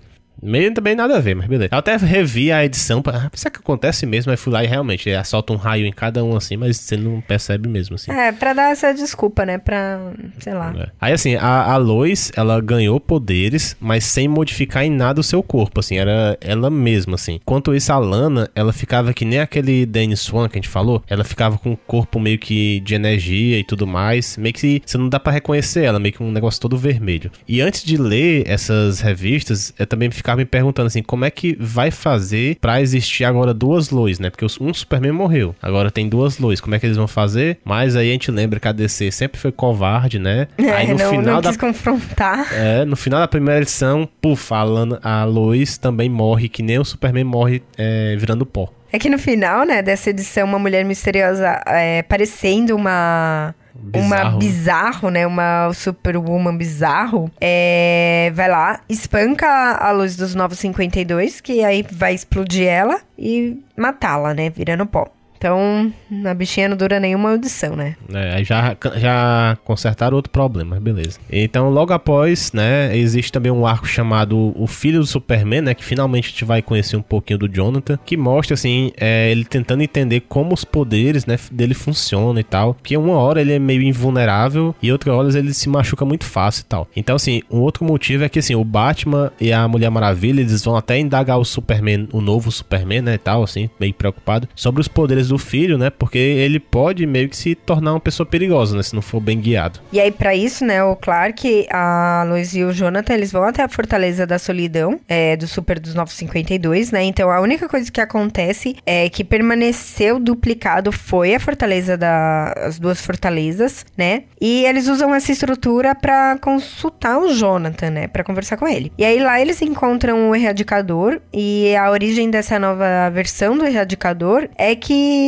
Meio também nada a ver, mas beleza. Eu até revi a edição pra. Ah, será que acontece mesmo? Aí fui lá e realmente solta um raio em cada um assim, mas você não percebe mesmo, assim. É, pra dar essa desculpa, né? Pra, sei lá. É. Aí assim, a, a Lois, ela ganhou poderes, mas sem modificar em nada o seu corpo, assim, era ela mesma, assim. Enquanto isso, a Lana, ela ficava que nem aquele Danny Swan que a gente falou, ela ficava com o corpo meio que de energia e tudo mais, meio que você não dá pra reconhecer ela, meio que um negócio todo vermelho. E antes de ler essas revistas, eu também ficava me perguntando assim, como é que vai fazer pra existir agora duas Lois, né? Porque um Superman morreu, agora tem duas Lois, como é que eles vão fazer? Mas aí a gente lembra que a DC sempre foi covarde, né? aí É, no não, final não da quis confrontar. é, no final da primeira edição, puf, a, Lana, a Lois também morre, que nem o Superman morre é, virando pó. É que no final, né, dessa edição, uma mulher misteriosa é, parecendo uma. Uma Bizarro, né? bizarro, né? Uma superwoman bizarro. É, vai lá, espanca a luz dos 952, que aí vai explodir ela e matá-la, né? Virando pó. Então, a bichinha não dura nenhuma audição, né? É, já, já consertaram outro problema, beleza. Então, logo após, né, existe também um arco chamado O Filho do Superman, né, que finalmente a gente vai conhecer um pouquinho do Jonathan, que mostra, assim, é, ele tentando entender como os poderes, né, dele funcionam e tal. Porque uma hora ele é meio invulnerável e outra hora ele se machuca muito fácil e tal. Então, assim, um outro motivo é que, assim, o Batman e a Mulher Maravilha, eles vão até indagar o Superman, o novo Superman, né, e tal, assim, meio preocupado, sobre os poderes do filho, né, porque ele pode meio que se tornar uma pessoa perigosa, né, se não for bem guiado. E aí, pra isso, né, o Clark, a Lois e o Jonathan, eles vão até a Fortaleza da Solidão, é, do Super dos 952, né? Então, a única coisa que acontece é que permaneceu duplicado foi a Fortaleza da... as duas fortalezas, né? E eles usam essa estrutura pra consultar o Jonathan, né? Pra conversar com ele. E aí, lá eles encontram o Erradicador e a origem dessa nova versão do Erradicador é que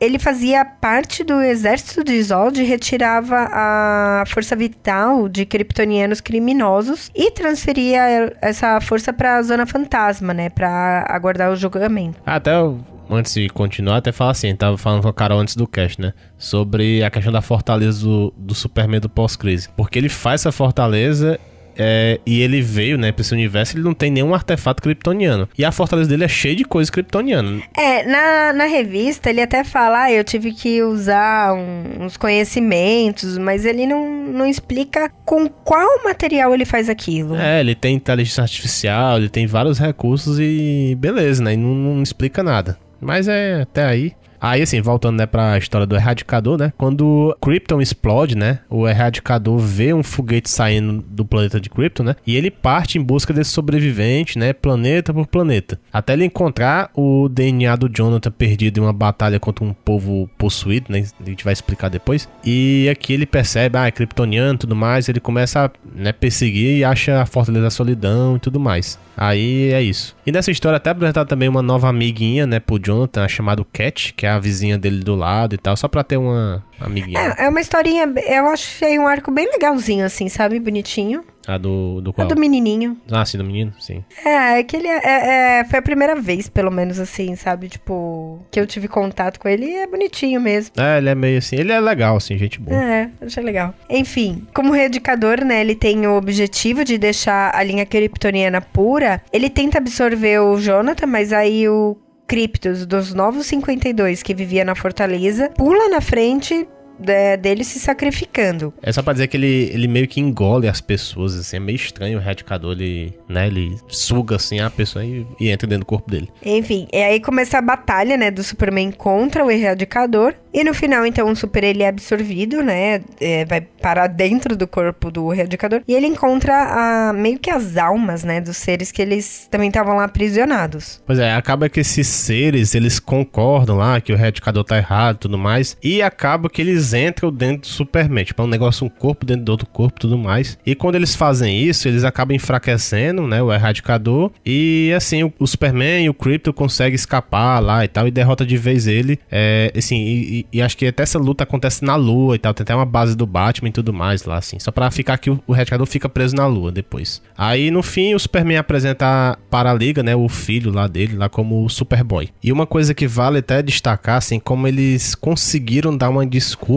ele fazia parte do exército de Zod e retirava a força vital de kryptonianos criminosos e transferia essa força para a Zona Fantasma, né, Pra aguardar o julgamento. Ah, Até eu, antes de continuar, até falar assim, tava falando com a Carol antes do cast, né? Sobre a questão da fortaleza do, do Superman do pós-crise. Porque ele faz essa fortaleza é, e ele veio, né, pra esse universo, ele não tem nenhum artefato kryptoniano. E a fortaleza dele é cheia de coisa kryptoniana. É, na, na revista ele até fala, ah, eu tive que usar um- uns conhecimentos, mas ele não, não explica com qual material ele faz aquilo. É, ele tem inteligência artificial, ele tem vários recursos e beleza, né? E não, não explica nada. Mas é até aí. Aí, assim, voltando, né, pra história do Erradicador, né? Quando Krypton explode, né? O Erradicador vê um foguete saindo do planeta de Krypton, né? E ele parte em busca desse sobrevivente, né? Planeta por planeta. Até ele encontrar o DNA do Jonathan perdido em uma batalha contra um povo possuído, né? A gente vai explicar depois. E aqui ele percebe, ah, é kryptoniano e tudo mais. Ele começa a né, perseguir e acha a Fortaleza da Solidão e tudo mais. Aí é isso. E nessa história até apresentar também uma nova amiguinha, né, pro Jonathan, chamada Cat, que é a vizinha dele do lado e tal, só pra ter uma amiguinha. É, é uma historinha, eu achei um arco bem legalzinho, assim, sabe? Bonitinho. A do, do A qual? do menininho. Ah, sim, do menino, sim. É, é que ele é, é- é- foi a primeira vez, pelo menos, assim, sabe? Tipo, que eu tive contato com ele e é bonitinho mesmo. É, ele é meio assim, ele é legal, assim, gente boa. É, achei legal. Enfim, como reedicador, né, ele tem o objetivo de deixar a linha kryptoniana pura. Ele tenta absorver o Jonathan, mas aí o Kryptos dos Novos 52, que vivia na fortaleza, pula na frente é, dele se sacrificando. É só pra dizer que ele, ele meio que engole as pessoas, assim, é meio estranho o radicador, ele, né, ele suga, assim, a pessoa e, e entra dentro do corpo dele. Enfim, e aí começa a batalha, né, do Superman contra o Erradicador. E no final, então, o Super ele é absorvido, né, é, vai parar dentro do corpo do Erradicador. E ele encontra a, meio que as almas, né, dos seres que eles também estavam lá aprisionados. Pois é, acaba que esses seres, eles concordam lá que o radicador tá errado e tudo mais, e acaba que eles entram dentro do Superman, tipo, é um negócio, um corpo dentro do outro corpo tudo mais. E quando eles fazem isso, eles acabam enfraquecendo, né, o erradicador, e assim, o, o Superman e o Krypto conseguem escapar lá e tal, e derrota de vez ele, é, assim, e, e- e acho que até essa luta acontece na Lua e tal, tem até uma base do Batman e tudo mais lá, assim, só pra ficar que o, o erradicador fica preso na Lua depois. Aí, no fim, o Superman apresenta para a Liga, né, o filho lá dele, lá como o Superboy. E uma coisa que vale até destacar, assim, como eles conseguiram dar uma desculpa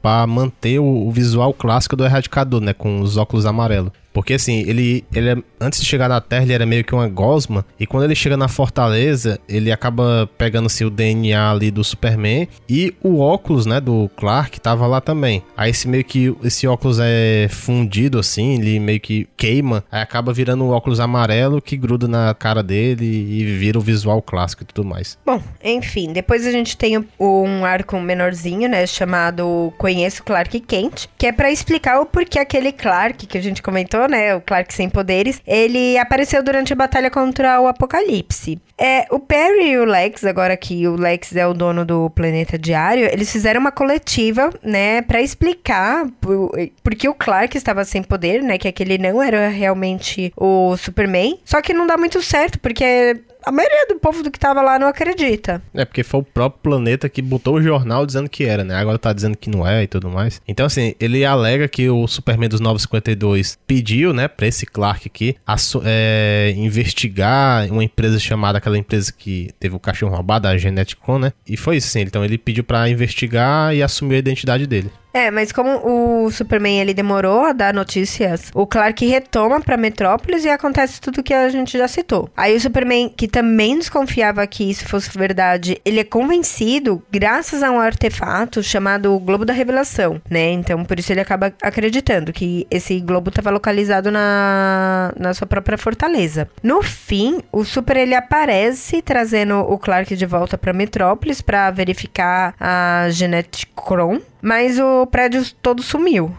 pra manter o, o visual clássico do Erradicador, né, com os óculos amarelos. Porque assim, ele, ele é- antes de chegar na Terra, ele era meio que uma gosma. E quando ele chega na fortaleza, ele acaba pegando assim, o DNA ali do Superman. E o óculos, né, do Clark tava lá também. Aí esse meio que esse óculos é fundido assim, ele meio que queima. Aí acaba virando um óculos amarelo que gruda na cara dele e vira o visual clássico e tudo mais. Bom, enfim, depois a gente tem um arco menorzinho, né, chamado Conheço Clark Kent, que é pra explicar o porquê aquele Clark que a gente comentou, né, o Clark sem poderes, ele apareceu durante a batalha contra o Apocalipse. É, o Perry e o Lex, agora que o Lex é o dono do Planeta Diário, eles fizeram uma coletiva, né, pra explicar por, por que o Clark estava sem poder, né, que aquele não era realmente o Superman. Só que não dá muito certo, porque a maioria do povo do que tava lá não acredita. É, porque foi o próprio planeta que botou o jornal dizendo que era, né? Agora tá dizendo que não é e tudo mais. Então, assim, ele alega que o Superman dos 952 pediu, né, pra esse Clark aqui é, investigar uma empresa chamada, aquela empresa que teve o cachorro roubado, a Geneticon, né? E foi isso, sim. Então, ele pediu pra investigar e assumir a identidade dele. É, mas como o Superman ele demorou a dar notícias, o Clark retoma pra Metrópolis e acontece tudo que a gente já citou. Aí o Superman, que também desconfiava que isso fosse verdade, ele é convencido graças a um artefato chamado Globo da Revelação, né? Então por isso ele acaba acreditando que esse globo estava localizado na, na sua própria fortaleza. No fim, o Super ele aparece trazendo o Clark de volta pra Metrópolis pra verificar a Geneticron, mas o prédio todo sumiu.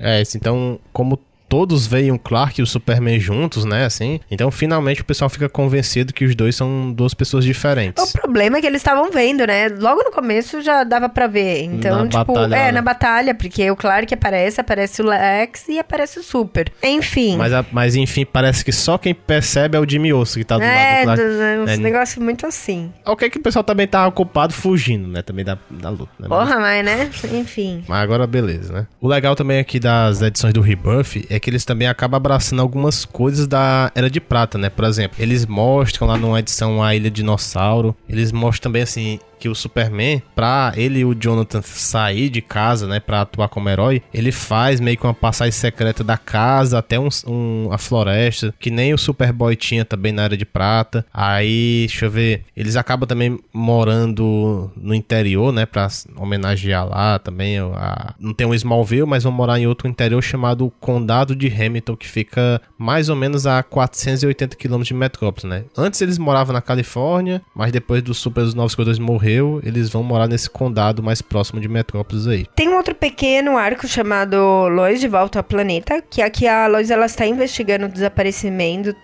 É, então, como todos veem o Clark e o Superman juntos, né, assim, então finalmente o pessoal fica convencido que os dois são duas pessoas diferentes. O problema é que eles estavam vendo, né? Logo no começo já dava pra ver. Então, Na tipo, batalha, é, né? na batalha, porque o Clark aparece, aparece o Lex e aparece o Super. Enfim. Mas, a- mas enfim, parece que só quem percebe é o Jimmy Osso que tá do é, lado do Clark. do- uns É, negócios muito assim. Ok que o pessoal também tava ocupado fugindo, né? Também da, da luta, né? Porra, mas né? Enfim. Mas agora beleza, né? O legal também aqui das edições do Rebirth é que eles também acabam abraçando algumas coisas da Era de Prata, né? Por exemplo, eles mostram lá numa edição a Ilha Dinossauro, eles mostram também assim que o Superman, pra ele e o Jonathan sair de casa, né, pra atuar como herói, ele faz meio que uma passagem secreta da casa até um, um- a floresta, que nem o Superboy tinha também na Era de Prata. Aí, deixa eu ver, eles acabam também morando no interior, né, pra homenagear lá também. A, não tem um Smallville, mas vão morar em outro interior chamado Condado de Hamilton, que fica mais ou menos a 480 quilômetros de Metrópolis, né. Antes eles moravam na Califórnia, mas depois do Super dos 952 morrer, morreu, eles vão morar nesse condado mais próximo de Metrópolis aí. Tem um outro pequeno arco chamado Lois de Volta ao Planeta, que aqui a Lois ela está investigando o desaparecimento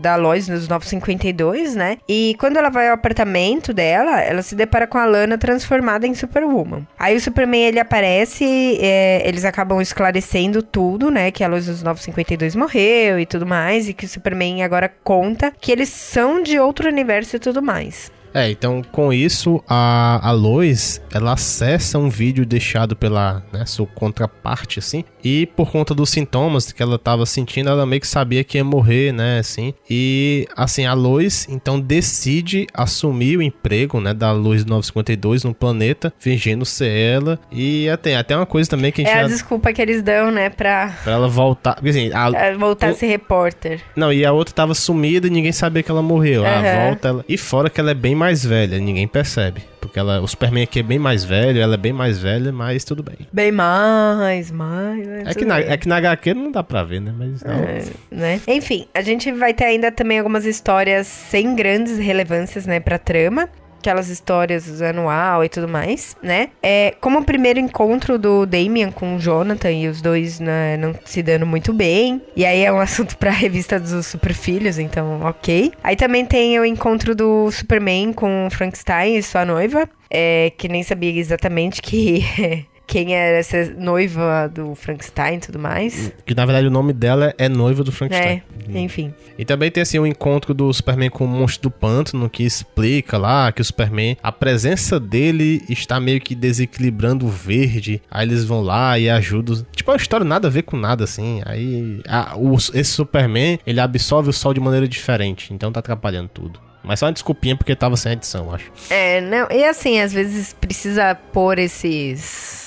da Lois nos 952, né? E quando ela vai ao apartamento dela, ela se depara com a Lana transformada em Superwoman. Aí o Superman ele aparece, é, eles acabam esclarecendo tudo, né? Que a Lois dos 952 morreu e tudo mais, e que o Superman agora conta que eles são de outro universo e tudo mais. É, então com isso a, a Lois, ela acessa um vídeo deixado pela né, sua contraparte, assim, e por conta dos sintomas que ela tava sentindo, ela meio que sabia que ia morrer, né, assim, e assim, a Lois então decide assumir o emprego, né, da Lois 952 no planeta, fingindo ser ela, e até, até uma coisa também que a gente... É a já... desculpa que eles dão, né, pra... Pra ela voltar, assim, a... É, voltar o... a ser repórter. Não, e a outra tava sumida e ninguém sabia que ela morreu, uhum. volta ela... E fora que ela é bem mais velha, ninguém percebe. Porque ela, o Superman aqui é bem mais velho, ela é bem mais velha, mas tudo bem. Bem mais, mais. É que, na, é que na HQ não dá pra ver, né? Mas não. É, né? Enfim, a gente vai ter ainda também algumas histórias sem grandes relevâncias, né, pra trama aquelas histórias anual e tudo mais, né? É, como o primeiro encontro do Damian com o Jonathan e os dois né, não se dando muito bem. E aí é um assunto pra revista dos Super Filhos, então ok. Aí também tem o encontro do Superman com Frankenstein e sua noiva. É, que nem sabia exatamente que quem era essa noiva do Frankenstein e tudo mais. Que na verdade o nome dela é noiva do Frankenstein. É, enfim. E também tem assim o um encontro do Superman com o monstro do pântano, que explica lá que o Superman, a presença dele está meio que desequilibrando o verde. Aí eles vão lá e ajudam. Tipo, é uma história nada a ver com nada, assim. Aí a, o, esse Superman, ele absorve o sol de maneira diferente, então tá atrapalhando tudo. Mas só uma desculpinha porque tava sem edição, acho. É, não. E assim, às vezes precisa pôr esses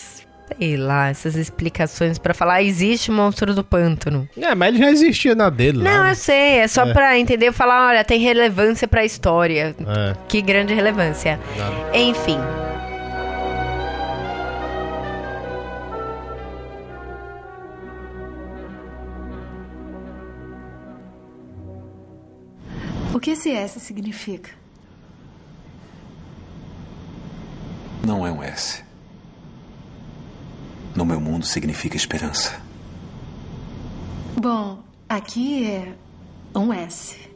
sei lá, essas explicações para falar existe monstro do pântano. É, mas ele já existia na dele Não, lá, eu sei, é só é. pra entender falar, olha, tem relevância pra história. É. Que grande relevância. Nada. Enfim. O que esse S significa? Não é um S no meu mundo significa esperança. Bom, aqui é um S.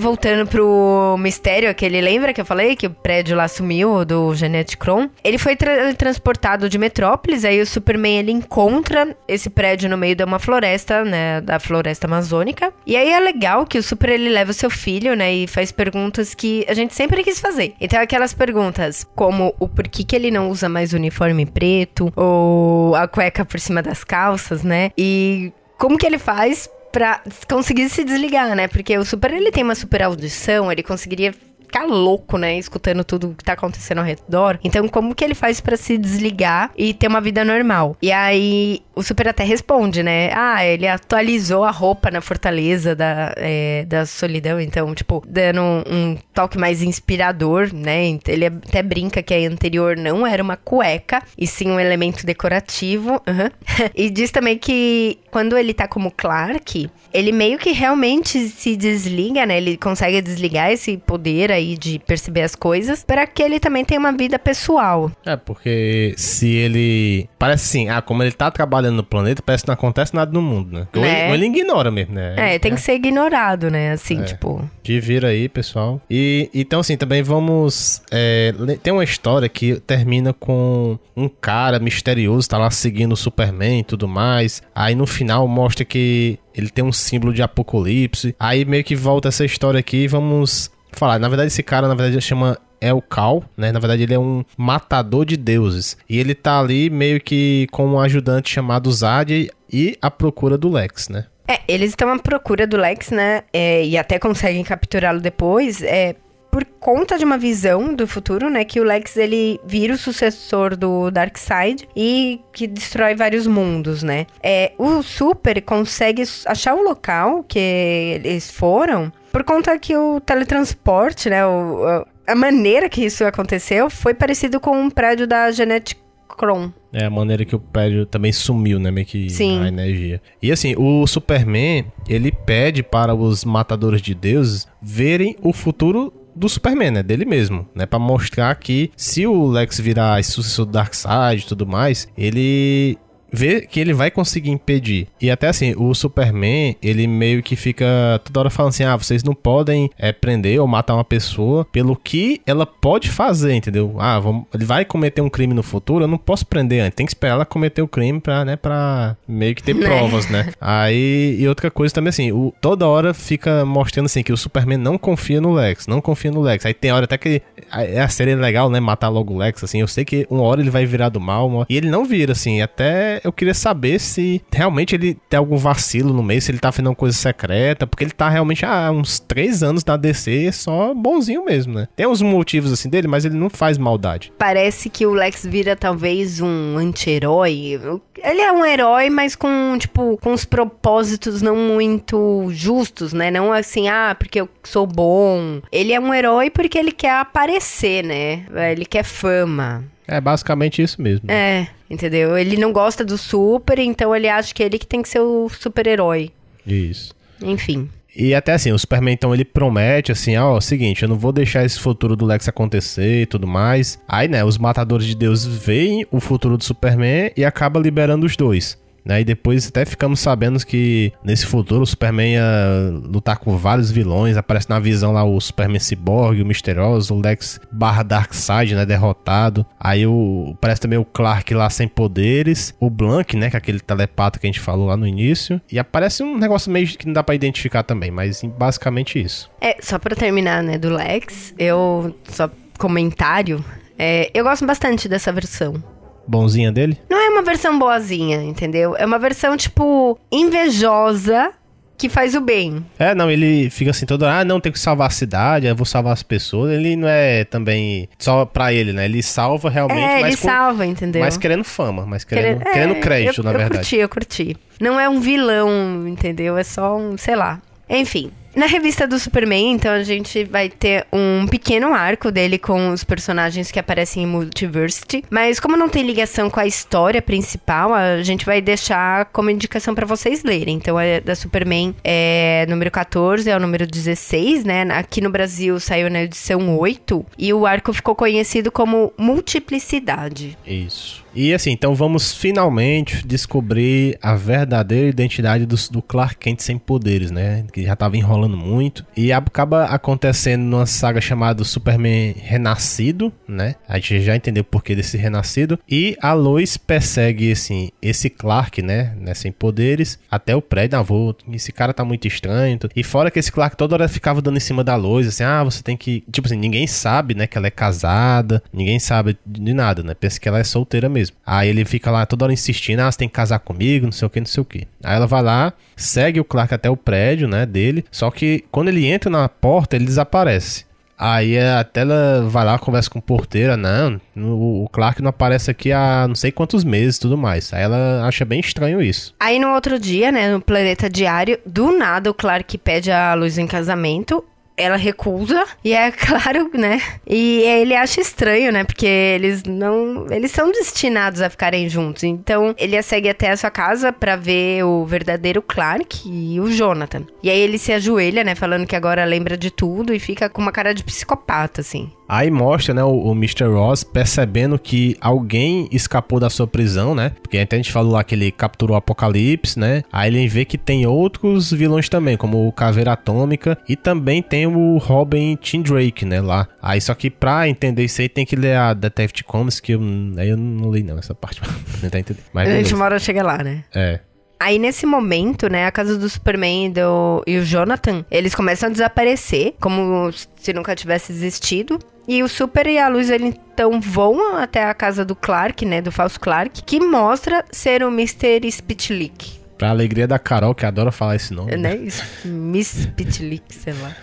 Voltando pro mistério, aquele lembra que eu falei que o prédio lá sumiu do Jeanette Kron? Ele foi tra transportado de Metrópolis, aí o Superman ele encontra esse prédio no meio de uma floresta, né, da floresta amazônica. E aí é legal que o Super ele leva o seu filho, né, e faz perguntas que a gente sempre quis fazer. Então aquelas perguntas como o porquê que ele não usa mais uniforme preto ou a cueca por cima das calças, né? E como que ele faz pra conseguir se desligar, né? Porque o Super, ele tem uma super audição, ele conseguiria ficar louco, né? Escutando tudo que tá acontecendo ao redor. Então, como que ele faz para se desligar e ter uma vida normal? E aí, o Super até responde, né? Ah, ele atualizou a roupa na fortaleza da, é, da solidão. Então, tipo, dando um, um, toque mais inspirador, né? Ele até brinca que a anterior não era uma cueca, e sim um elemento decorativo. Uhum. e diz também que quando ele tá como Clark, ele meio que realmente se desliga, né? Ele consegue desligar esse poder aí de perceber as coisas para que ele também tenha uma vida pessoal. É, porque se ele. Parece assim, ah, como ele tá trabalhando no planeta, parece que não acontece nada no mundo, né? Ou, né? Ele, ou ele ignora mesmo, né? É, tem é. que ser ignorado, né? Assim, é. tipo. De vir aí, pessoal. E então, assim, também vamos. É, tem uma história que termina com um cara misterioso, tá lá seguindo o Superman e tudo mais. Aí no final mostra que ele tem um símbolo de apocalipse. Aí meio que volta essa história aqui e vamos falar. Na verdade, esse cara, na verdade, chama Elcal, né? Na verdade, ele é um matador de deuses. E ele tá ali meio que com um ajudante chamado Zad e a procura do Lex, né? É, eles estão à procura do Lex, né? É, e até conseguem capturá-lo depois. É, por conta de uma visão do futuro, né, que o Lex ele vira o sucessor do Darkseid e que destrói vários mundos, né? É, o Super consegue achar o local que eles foram por conta que o teletransporte, né, o, a maneira que isso aconteceu foi parecido com um prédio da Genetic Chrome. É a maneira que o prédio também sumiu, né? Meio que Sim. a energia. E assim, o Superman, ele pede para os matadores de deuses verem o futuro do Superman, né? Dele mesmo, né? Pra mostrar que se o Lex virar sucessor do Darkseid e tudo mais, ele vê que ele vai conseguir impedir. E até assim, o Superman, ele meio que fica toda hora falando assim: ah, vocês não podem é, prender ou matar uma pessoa pelo que ela pode fazer, entendeu? Ah, vamos, ele vai cometer um crime no futuro, eu não posso prender antes, tem que esperar ela cometer o crime pra, né, pra meio que ter né? provas, né? Aí, e outra coisa também assim, o, toda hora fica mostrando assim que o Superman não confia no Lex, não confia no Lex. Aí tem hora até que é a série legal, né, matar logo o Lex, assim, eu sei que uma hora ele vai virar do mal, uma... e ele não vira, assim, até eu queria saber se realmente ele tem algum vacilo no meio, se ele tá fazendo uma coisa secreta, porque ele tá realmente há uns três anos na DC só bonzinho mesmo, né? Tem uns motivos assim dele, mas ele não faz maldade. Parece que o Lex vira talvez um anti-herói. Ele é um herói, mas com, tipo, com os propósitos não muito justos, né? Não assim, ah, porque eu sou bom. Ele é um herói porque ele quer aparecer, né? Ele quer fama. É basicamente isso mesmo. É, entendeu? Ele não gosta do super, então ele acha que ele que tem que ser o super-herói. Isso. Enfim. E até assim, o Superman então ele promete assim, ó, oh, seguinte, eu não vou deixar esse futuro do Lex acontecer e tudo mais. Aí, né, os matadores de Deus veem o futuro do Superman e acaba liberando os dois. Né? E depois até ficamos sabendo que nesse futuro o Superman ia lutar com vários vilões. Aparece na visão lá o Superman Cyborg, o Misterioso, o Lex barra Darkseid, né? Derrotado. Aí o, parece também o Clark lá sem poderes. O Blank, né? Que é aquele telepata que a gente falou lá no início. E aparece um negócio meio que não dá pra identificar também, mas basicamente isso. É, só pra terminar, né, do Lex, eu. Só comentário. É, eu gosto bastante dessa versão bonzinha dele? É uma versão boazinha, entendeu? É uma versão, tipo, invejosa que faz o bem. É, não, ele fica assim todo, ah, não, tem que salvar a cidade, eu vou salvar as pessoas. Ele não é também só pra ele, né? Ele salva realmente, é, mas ele com, salva, entendeu? Mas querendo fama, mas querendo, querendo, querendo crédito, eu, na eu verdade. Eu curti, eu curti. Não é um vilão, entendeu? É só um, sei lá. Enfim, na revista do Superman, então, a gente vai ter um pequeno arco dele com os personagens que aparecem em Multiversity. Mas como não tem ligação com a história principal, a gente vai deixar como indicação para vocês lerem. Então, é da Superman é número 14, é o número 16, né? Aqui no Brasil saiu na edição 8. E o arco ficou conhecido como Multiplicidade. Isso. E assim, então vamos finalmente descobrir a verdadeira identidade do, do Clark Kent sem poderes, né? Que já tava enrolando muito. E acaba acontecendo numa saga chamada Superman Renascido, né? A gente já entendeu o porquê desse renascido. E a Lois persegue, assim, esse Clark, né? né sem poderes, até o prédio. Ah, vou, esse cara tá muito estranho. E fora que esse Clark toda hora ficava dando em cima da Lois, assim, ah, você tem que. Tipo assim, ninguém sabe, né? Que ela é casada, ninguém sabe de nada, né? Pensa que ela é solteira mesmo. Aí ele fica lá toda hora insistindo, ah, você tem que casar comigo, não sei o que, não sei o que. Aí ela vai lá, segue o Clark até o prédio, né, dele. Só que quando ele entra na porta, ele desaparece. Aí até ela vai lá, conversa com o porteiro, não, o Clark não aparece aqui há não sei quantos meses tudo mais. Aí ela acha bem estranho isso. Aí no outro dia, né, no Planeta Diário, do nada o Clark pede a luz em casamento ela recusa e é claro, né? E ele acha estranho, né? Porque eles não, eles são destinados a ficarem juntos. Então, ele a segue até a sua casa para ver o verdadeiro Clark e o Jonathan. E aí ele se ajoelha, né, falando que agora lembra de tudo e fica com uma cara de psicopata assim. Aí mostra, né, o, o Mr. Ross percebendo que alguém escapou da sua prisão, né? Porque até a gente falou lá que ele capturou o Apocalipse, né? Aí ele vê que tem outros vilões também, como o Caveira Atômica e também tem o Robin Tim Drake, né, lá. Aí só que pra entender isso aí tem que ler a Detective Comics, que eu, aí eu não li não essa parte, tentar entender. Mas a gente mora chega lá, né? É. Aí, nesse momento, né, a casa do Superman e, do, e o Jonathan, eles começam a desaparecer, como se nunca tivesse existido. E o Super e a Luz, eles então vão até a casa do Clark, né, do falso Clark, que mostra ser o Mr. Spitlick. Pra alegria da Carol, que adora falar esse nome. Né? Miss Spitlick, sei lá.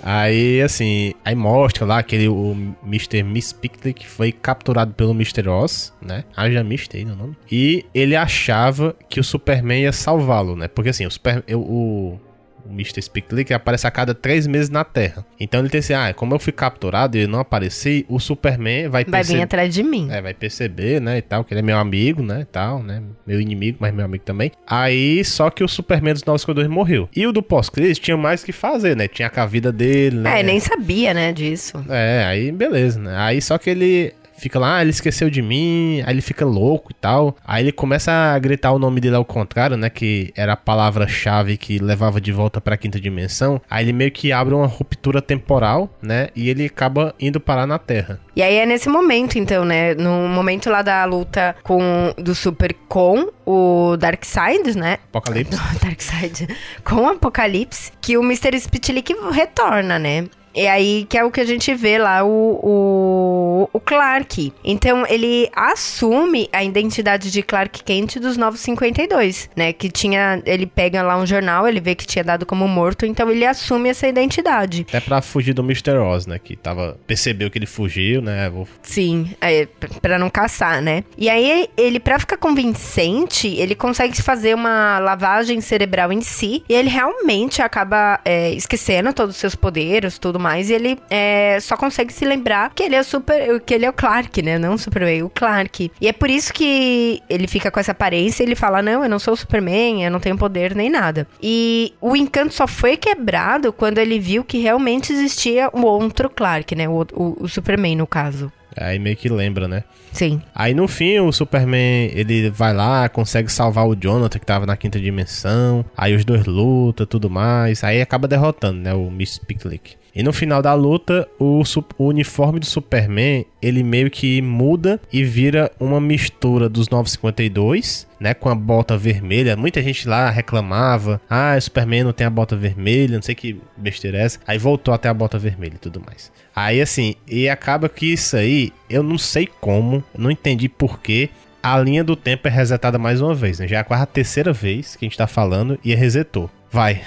Aí, assim, aí mostra lá que ele, o Mr. Miss que foi capturado pelo Mr. Oz, né? Já mistei no nome. E ele achava que o Superman ia salvá-lo, né? Porque assim, o, Super, o, o Mr. Spickley, que aparece a cada três meses na Terra. Então ele tem assim, ah, como eu fui capturado e não apareci, o Superman vai Vai vir atrás de mim. É, vai perceber, né, e tal, que ele é meu amigo, né, e tal, né, meu inimigo, mas meu amigo também. Aí, só que o Superman dos 952 morreu. E o do pós-crise tinha mais que fazer, né, tinha com a vida dele, né. É, nem sabia, né, disso. É, aí beleza, né. Aí só que ele fica lá, ah, ele esqueceu de mim, aí ele fica louco e tal. Aí ele começa a gritar o nome dele ao contrário, né? Que era a palavra-chave que levava de volta pra quinta dimensão. Aí ele meio que abre uma ruptura temporal, né? E ele acaba indo parar na Terra. E aí é nesse momento, então, né? No momento lá da luta com do Super com o Darkseid, né? Apocalipse. Darkseid. Com o Apocalipse, que o Mr. Spitlick retorna, né? E aí que é o que a gente vê lá, o, o, o, Clark. Então, ele assume a identidade de Clark Kent dos 952, né? Que tinha... Ele pega lá um jornal, ele vê que tinha dado como morto, então ele assume essa identidade. É pra fugir do Mr. Oz, né? Que tava... Percebeu que ele fugiu, né? Vou... Sim, é, pra não caçar, né? E aí, ele, pra ficar convincente, ele consegue fazer uma lavagem cerebral em si, e ele realmente acaba é, esquecendo todos os seus poderes, tudo mais, ele é, só consegue se lembrar que ele é o super. que ele é o Clark, né? Não o Superman, o Clark. E é por isso que ele fica com essa aparência e ele fala: Não, eu não sou o Superman, eu não tenho poder nem nada. E o encanto só foi quebrado quando ele viu que realmente existia um outro Clark, né? O, o, o Superman, no caso. Aí meio que lembra, né? Sim. Aí no fim o Superman, ele vai lá, consegue salvar o Jonathan que tava na quinta dimensão. Aí os dois lutam, tudo mais. Aí acaba derrotando, né, o Miss Picklick. E no final da luta, o, o, uniforme do Superman, ele meio que muda e vira uma mistura dos 952, né, com a bota vermelha. Muita gente lá reclamava: "Ah, o Superman não tem a bota vermelha, não sei que besteira é essa". Aí voltou até a bota vermelha e tudo mais. Aí assim, e acaba que isso aí, eu não sei como, não entendi porquê, a linha do tempo é resetada mais uma vez, né? Já é a quarta terceira vez que a gente tá falando e resetou. Vai.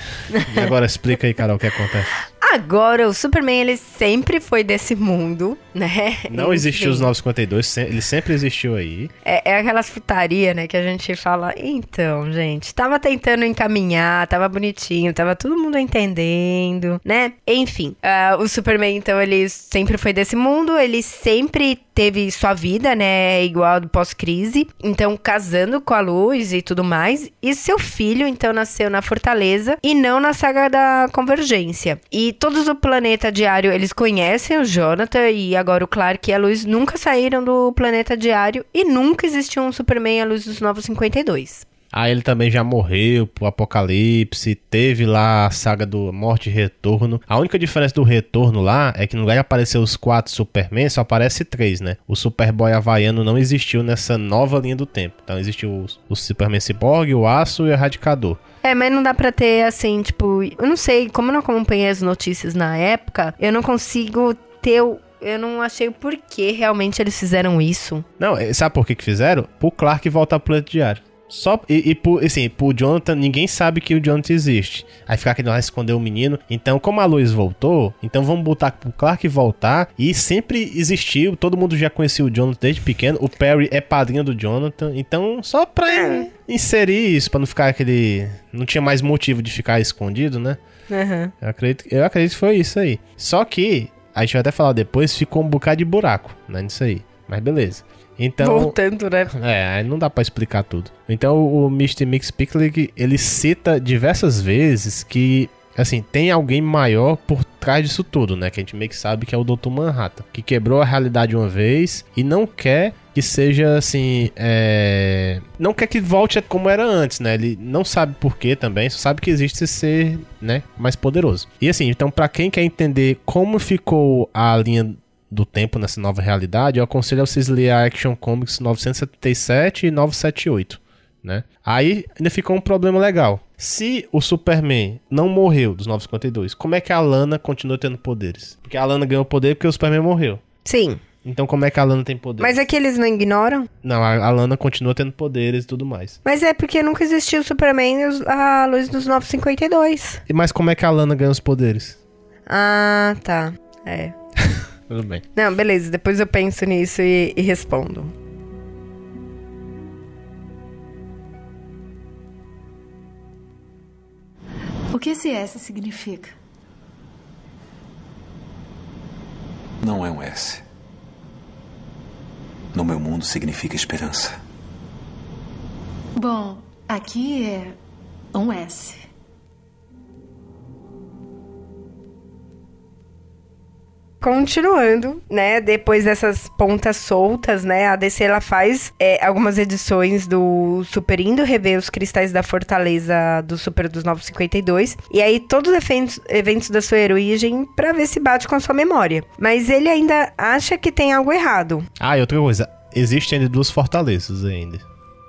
E agora explica aí, Carol, o que acontece. Agora, o Superman, ele sempre foi desse mundo, né? Não existiu os 952, ele sempre existiu aí. É, é aquelas putaria, né, que a gente fala, então, gente, tava tentando encaminhar, tava bonitinho, tava todo mundo entendendo, né? Enfim, uh, o Superman, então, ele sempre foi desse mundo, ele sempre teve sua vida, né, igual do pós-crise, então casando com a luz e tudo mais, e seu filho, então, nasceu na Fortaleza e não na saga da Convergência. E todos do planeta diário, eles conhecem o Jonathan e agora o Clark e a Luz nunca saíram do planeta diário e nunca existiu um Superman à luz dos Novos 52. Ah, ele também já morreu pro Apocalipse, teve lá a saga do Morte e Retorno. A única diferença do Retorno lá é que no lugar de aparecer os quatro Superman, só aparece três, né? O Superboy Havaiano não existiu nessa nova linha do tempo. Então existiu o, o Superman Cyborg, o Aço e o Erradicador. É, mas não dá pra ter, assim, tipo... Eu não sei, como eu não acompanhei as notícias na época, eu não consigo ter o eu não achei o porquê realmente eles fizeram isso. Não, sabe por que, que fizeram? Pro Clark voltar pro planeta diário. Só, e, e por, assim, pro Jonathan, ninguém sabe que o Jonathan existe. Aí ficar querendo lá esconder o menino. Então, como a luz voltou, então vamos botar pro Clark voltar. E sempre existiu, todo mundo já conhecia o Jonathan desde pequeno. O Perry é padrinho do Jonathan. Então, só pra é. inserir isso, pra não ficar aquele. Não tinha mais motivo de ficar escondido, né? Uhum. Eu, acredito, eu acredito que foi isso aí. Só que, a gente vai até falar depois, ficou um bocado de buraco, né? Nisso aí. Mas beleza. Então, Voltando, né? É, não dá para explicar tudo. Então o Mr. Mix Picklick, ele cita diversas vezes que assim, tem alguém maior por trás disso tudo, né? Que a gente meio que sabe que é o Dr. Manhattan, que quebrou a realidade uma vez e não quer que seja assim, é... não quer que volte como era antes, né? Ele não sabe por quê também, só sabe que existe esse ser, né, mais poderoso. E assim, então para quem quer entender como ficou a linha do tempo nessa nova realidade, eu aconselho a vocês lerem a Action Comics 977 e 978, né? Aí ainda ficou um problema legal. Se o Superman não morreu dos 952, como é que a Lana continua tendo poderes? Porque a Lana ganhou poder porque o Superman morreu. Sim. Então como é que a Lana tem poder? Mas é que eles não ignoram? Não, a, a Lana continua tendo poderes e tudo mais. Mas é porque nunca existiu o Superman a luz dos 952. Mas como é que a Lana ganha os poderes? Ah, tá. É. Tudo bem. Não, beleza. Depois eu penso nisso e, e respondo. O que esse S significa? Não é um S. No meu mundo significa esperança. Bom, aqui é um S. Continuando, né, depois dessas pontas soltas, né, a DC ela faz é, algumas edições do Super Indo rever os cristais da fortaleza do Super dos 952, e aí todos os eventos, eventos da sua heroígem pra ver se bate com a sua memória. Mas ele ainda acha que tem algo errado. Ah, e outra coisa, existem ainda duas fortalezas ainda.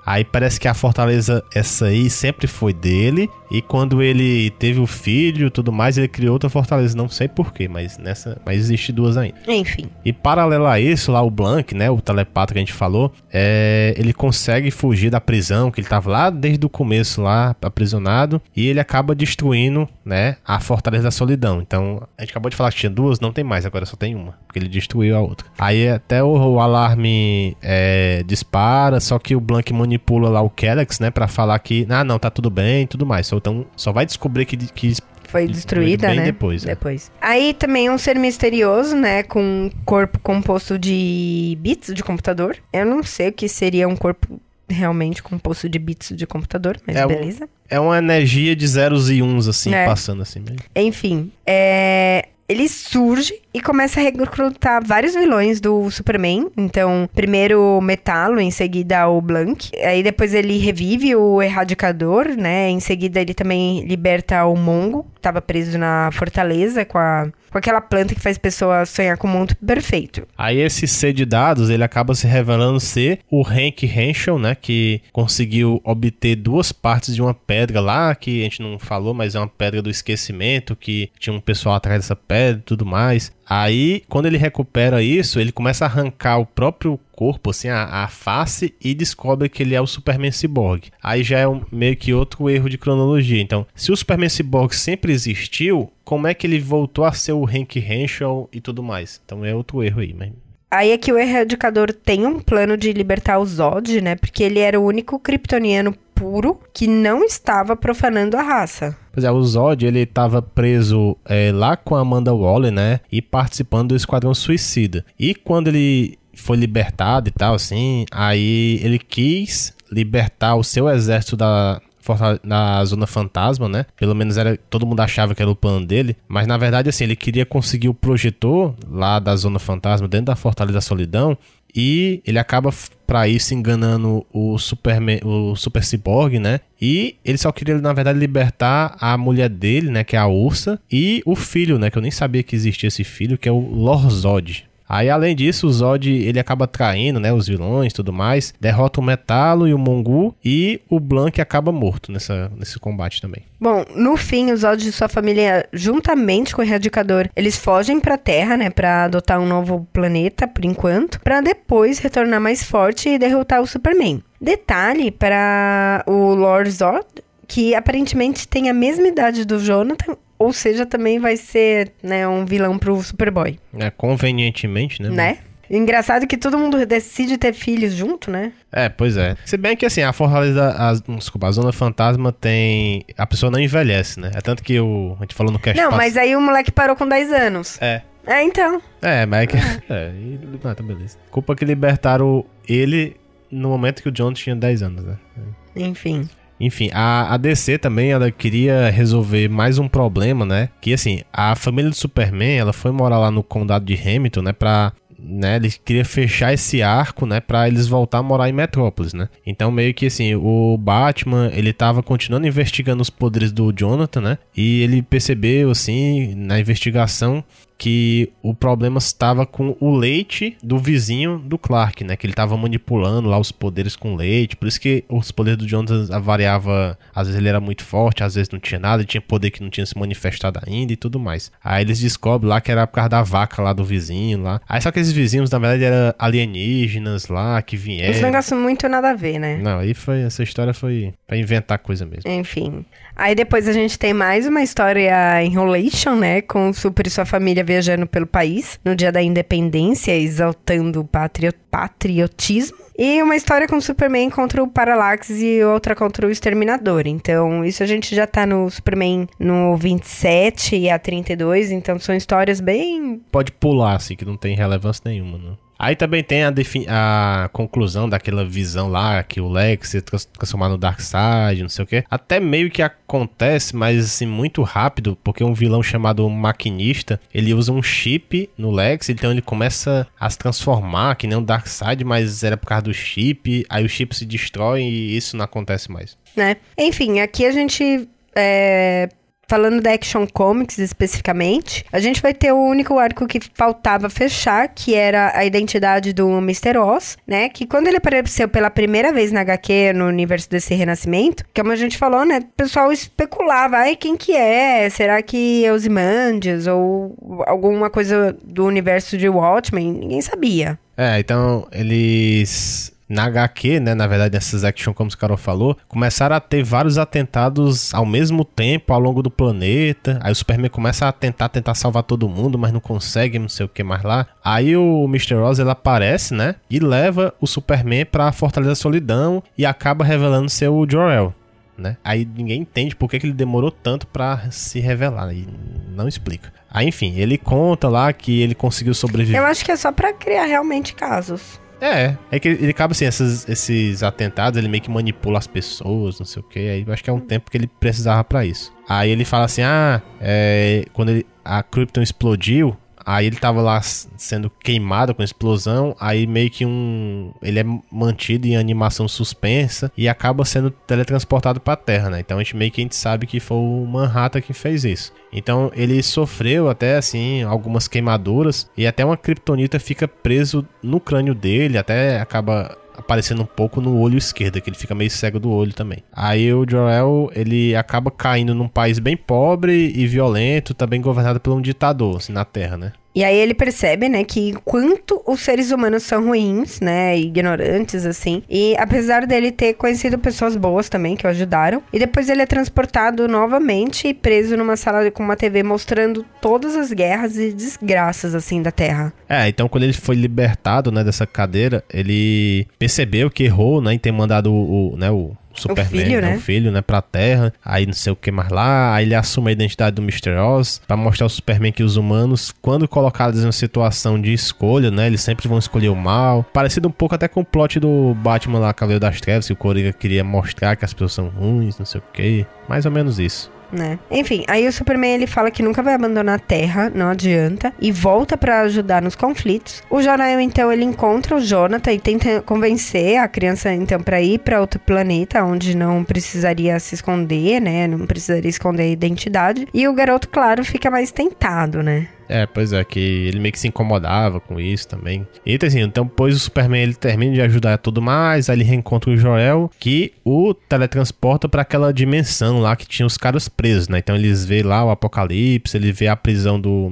Aí parece que a fortaleza, essa aí, sempre foi dele. E quando ele teve o filho e tudo mais, ele criou outra fortaleza. Não sei porquê, mas nessa. Mas existe duas ainda. Enfim. E paralelo a isso, lá o Blank, né? O telepata que a gente falou, é, ele consegue fugir da prisão, que ele tava lá desde o começo, lá, aprisionado. E ele acaba destruindo, né? A Fortaleza da Solidão. Então, a gente acabou de falar que tinha duas, não tem mais, agora só tem uma. Porque ele destruiu a outra. Aí até o, o alarme é, dispara, só que o Blank manipula lá o Kellex, né? Pra falar que, ah, não, tá tudo bem e tudo mais. Então, só vai descobrir que, que Foi destruída, bem né? depois, é. Depois. Aí também um ser misterioso, né? Com um corpo composto de bits de computador. Eu não sei o que seria um corpo realmente composto de bits de computador, mas É um- beleza. é uma energia de zeros e uns, assim, É. passando assim mesmo. Enfim, é, ele surge e começa a recrutar vários vilões do Superman. Então, primeiro o Metalo, em seguida o Blank. Aí depois ele revive o Erradicador, né? Em seguida ele também liberta o Mongo, que tava preso na fortaleza com a com aquela planta que faz pessoa sonhar com um mundo perfeito. Aí esse C de dados, ele acaba se revelando ser o Hank Henschel, né, que conseguiu obter duas partes de uma pedra lá, que a gente não falou, mas é uma pedra do esquecimento, que tinha um pessoal atrás dessa pedra e tudo mais. Aí, quando ele recupera isso, ele começa a arrancar o próprio corpo, assim, a, a face, e descobre que ele é o Superman Cyborg. Aí já é um- meio que outro erro de cronologia. Então, se o Superman Cyborg sempre existiu, como é que ele voltou a ser o Hank Henschel e tudo mais? Então é outro erro aí, mas... Aí é que o Erradicador tem um plano de libertar o Zod, né? Porque ele era o único kryptoniano puro que não estava profanando a raça. Pois é, o Zod, ele tava preso é, lá com a Amanda Waller, né? E participando do Esquadrão Suicida. E quando ele foi libertado e tal, assim, aí ele quis libertar o seu exército da da Zona Fantasma, né? Pelo menos era, todo mundo achava que era o plano dele, mas na verdade assim, ele queria conseguir o projetor lá da Zona Fantasma dentro da Fortaleza da Solidão e ele acaba pra isso enganando o Superman, o Super Cyborg, né? E ele só queria na verdade libertar a mulher dele, né, que é a Ursa, e o filho, né, que eu nem sabia que existia esse filho, que é o Lorzod. Aí, além disso, o Zod ele acaba traindo, né, os vilões e tudo mais, derrota o Metalo e o Mongu, e o Blank acaba morto nessa, nesse combate também. Bom, no fim, os Zod e sua família, juntamente com o Erradicador, eles fogem pra Terra, né? Pra adotar um novo planeta, por enquanto. Pra depois retornar mais forte e derrotar o Superman. Detalhe para o Lord Zod, que aparentemente tem a mesma idade do Jonathan. Ou seja, também vai ser, né, um vilão pro Superboy, É, convenientemente, né? né? Engraçado que todo mundo decide ter filhos junto, né? É, pois é. Se bem que assim, a Fortaleza, a, desculpa, a Zona Fantasma tem... A pessoa não envelhece, né? É tanto que o, a gente falou no cast Não, pass- mas aí o moleque parou com 10 anos. É. É, então. É, mas é que... É, e... ah, tá beleza. Culpa que libertaram ele no momento que o John tinha 10 anos, né? Enfim. Enfim, a, a DC também, ela queria resolver mais um problema, né? Que assim, a família do Superman, ela foi morar lá no condado de Hamilton, né? Pra, né, eles queriam fechar esse arco, né? Pra eles voltar a morar em Metrópolis, né? Então meio que assim, o Batman, ele tava continuando investigando os poderes do Jonathan, né? E ele percebeu, assim, na investigação que o problema estava com o leite do vizinho do Clark, né? Que ele estava manipulando lá os poderes com leite. Por isso que os poderes do Jonathan variava. Às vezes ele era muito forte, às vezes não tinha nada, ele tinha poder que não tinha se manifestado ainda e tudo mais. Aí eles descobrem lá que era por causa da vaca lá do vizinho lá. Aí só que esses vizinhos, na verdade, eram alienígenas lá que vieram. negócios muito nada a ver, né? Não, aí foi. Essa história foi pra inventar coisa mesmo. Enfim. Aí depois a gente tem mais uma história Enrolation, né? Com o Super e sua família viajando pelo país no dia da independência, exaltando o patrio patriotismo. E uma história com o Superman contra o Parallax e outra contra o Exterminador. Então, isso a gente já tá no Superman no 27 e a 32. Então, são histórias bem. Pode pular, assim, que não tem relevância nenhuma, né? Aí também tem a, a, conclusão daquela visão lá que o Lex se transformar no Darkseid, não sei o que. Até meio que acontece, mas assim, muito rápido, porque um vilão chamado Maquinista, ele usa um chip no Lex, então ele começa a se transformar, que nem o Darkseid, mas era por causa do chip, aí o chip se destrói e isso não acontece mais. Né? Enfim, aqui a gente é, Falando da Action Comics especificamente, a gente vai ter o único arco que faltava fechar, que era a identidade do Mr. Oz, né? Que quando ele apareceu pela primeira vez na HQ, no universo desse renascimento, como a gente falou, né? O pessoal especulava, ai, quem que é? Será que é Ozymandias ou alguma coisa do universo de Watchmen? Ninguém sabia. É, então eles na HQ, né, na verdade nessas action como o Carol falou, começaram a ter vários atentados ao mesmo tempo ao longo do planeta. Aí o Superman começa a tentar tentar salvar todo mundo, mas não consegue, não sei o que mais lá. Aí o Mr. Ross ele aparece, né, e leva o Superman para Fortaleza Solidão e acaba revelando ser o Jor-El. Né? Aí ninguém entende por que, que ele demorou tanto para se revelar e não explica. Aí enfim, ele conta lá que ele conseguiu sobreviver. Eu acho que é só para criar realmente casos. É, é que ele acaba assim, esses, esses atentados, ele meio que manipula as pessoas, não sei o que. Aí eu acho que é um tempo que ele precisava para isso. Aí ele fala assim: ah, é, quando ele, a Krypton explodiu, Aí ele tava lá sendo queimado com explosão, aí meio que um ele é mantido em animação suspensa e acaba sendo teletransportado para a Terra, né? Então a gente meio que a gente sabe que foi o Manhattan que fez isso. Então ele sofreu até assim algumas queimaduras e até uma kryptonita fica preso no crânio dele, até acaba aparecendo um pouco no olho esquerdo, que ele fica meio cego do olho também. Aí o Jor-El, ele acaba caindo num país bem pobre e violento, também governado por um ditador, assim, na Terra, né? E aí ele percebe, né, que quanto os seres humanos são ruins, né, ignorantes, assim. E apesar dele ter conhecido pessoas boas também, que o ajudaram. E depois ele é transportado novamente e preso numa sala com uma TV mostrando todas as guerras e desgraças, assim, da Terra. É, então quando ele foi libertado, né, dessa cadeira, ele percebeu que errou, né, em ter mandado o, o né, o Superman, o filho, né? O filho, né, pra Terra. Aí não sei o que mais lá. Aí ele assume a identidade do Mr. Oz pra mostrar ao Superman que os humanos, quando colocados em uma situação de escolha, né, eles sempre vão escolher o mal. Parecido um pouco até com o plot do Batman lá, Cavaleiro das Trevas, que o Coringa queria mostrar que as pessoas são ruins, não sei o que. Mais ou menos isso né? Enfim, aí o Superman ele fala que nunca vai abandonar a Terra, não adianta, e volta para ajudar nos conflitos. O Jornal então ele encontra o Jonathan e tenta convencer a criança então para ir para outro planeta onde não precisaria se esconder, né? Não precisaria esconder a identidade. E o garoto, claro, fica mais tentado, né? É, pois é, que ele meio que se incomodava com isso também. E assim, então depois o Superman ele termina de ajudar tudo mais, aí ele reencontra o Joel, que o teletransporta para aquela dimensão lá que tinha os caras presos, né? Então eles vê lá o apocalipse, ele vê a prisão do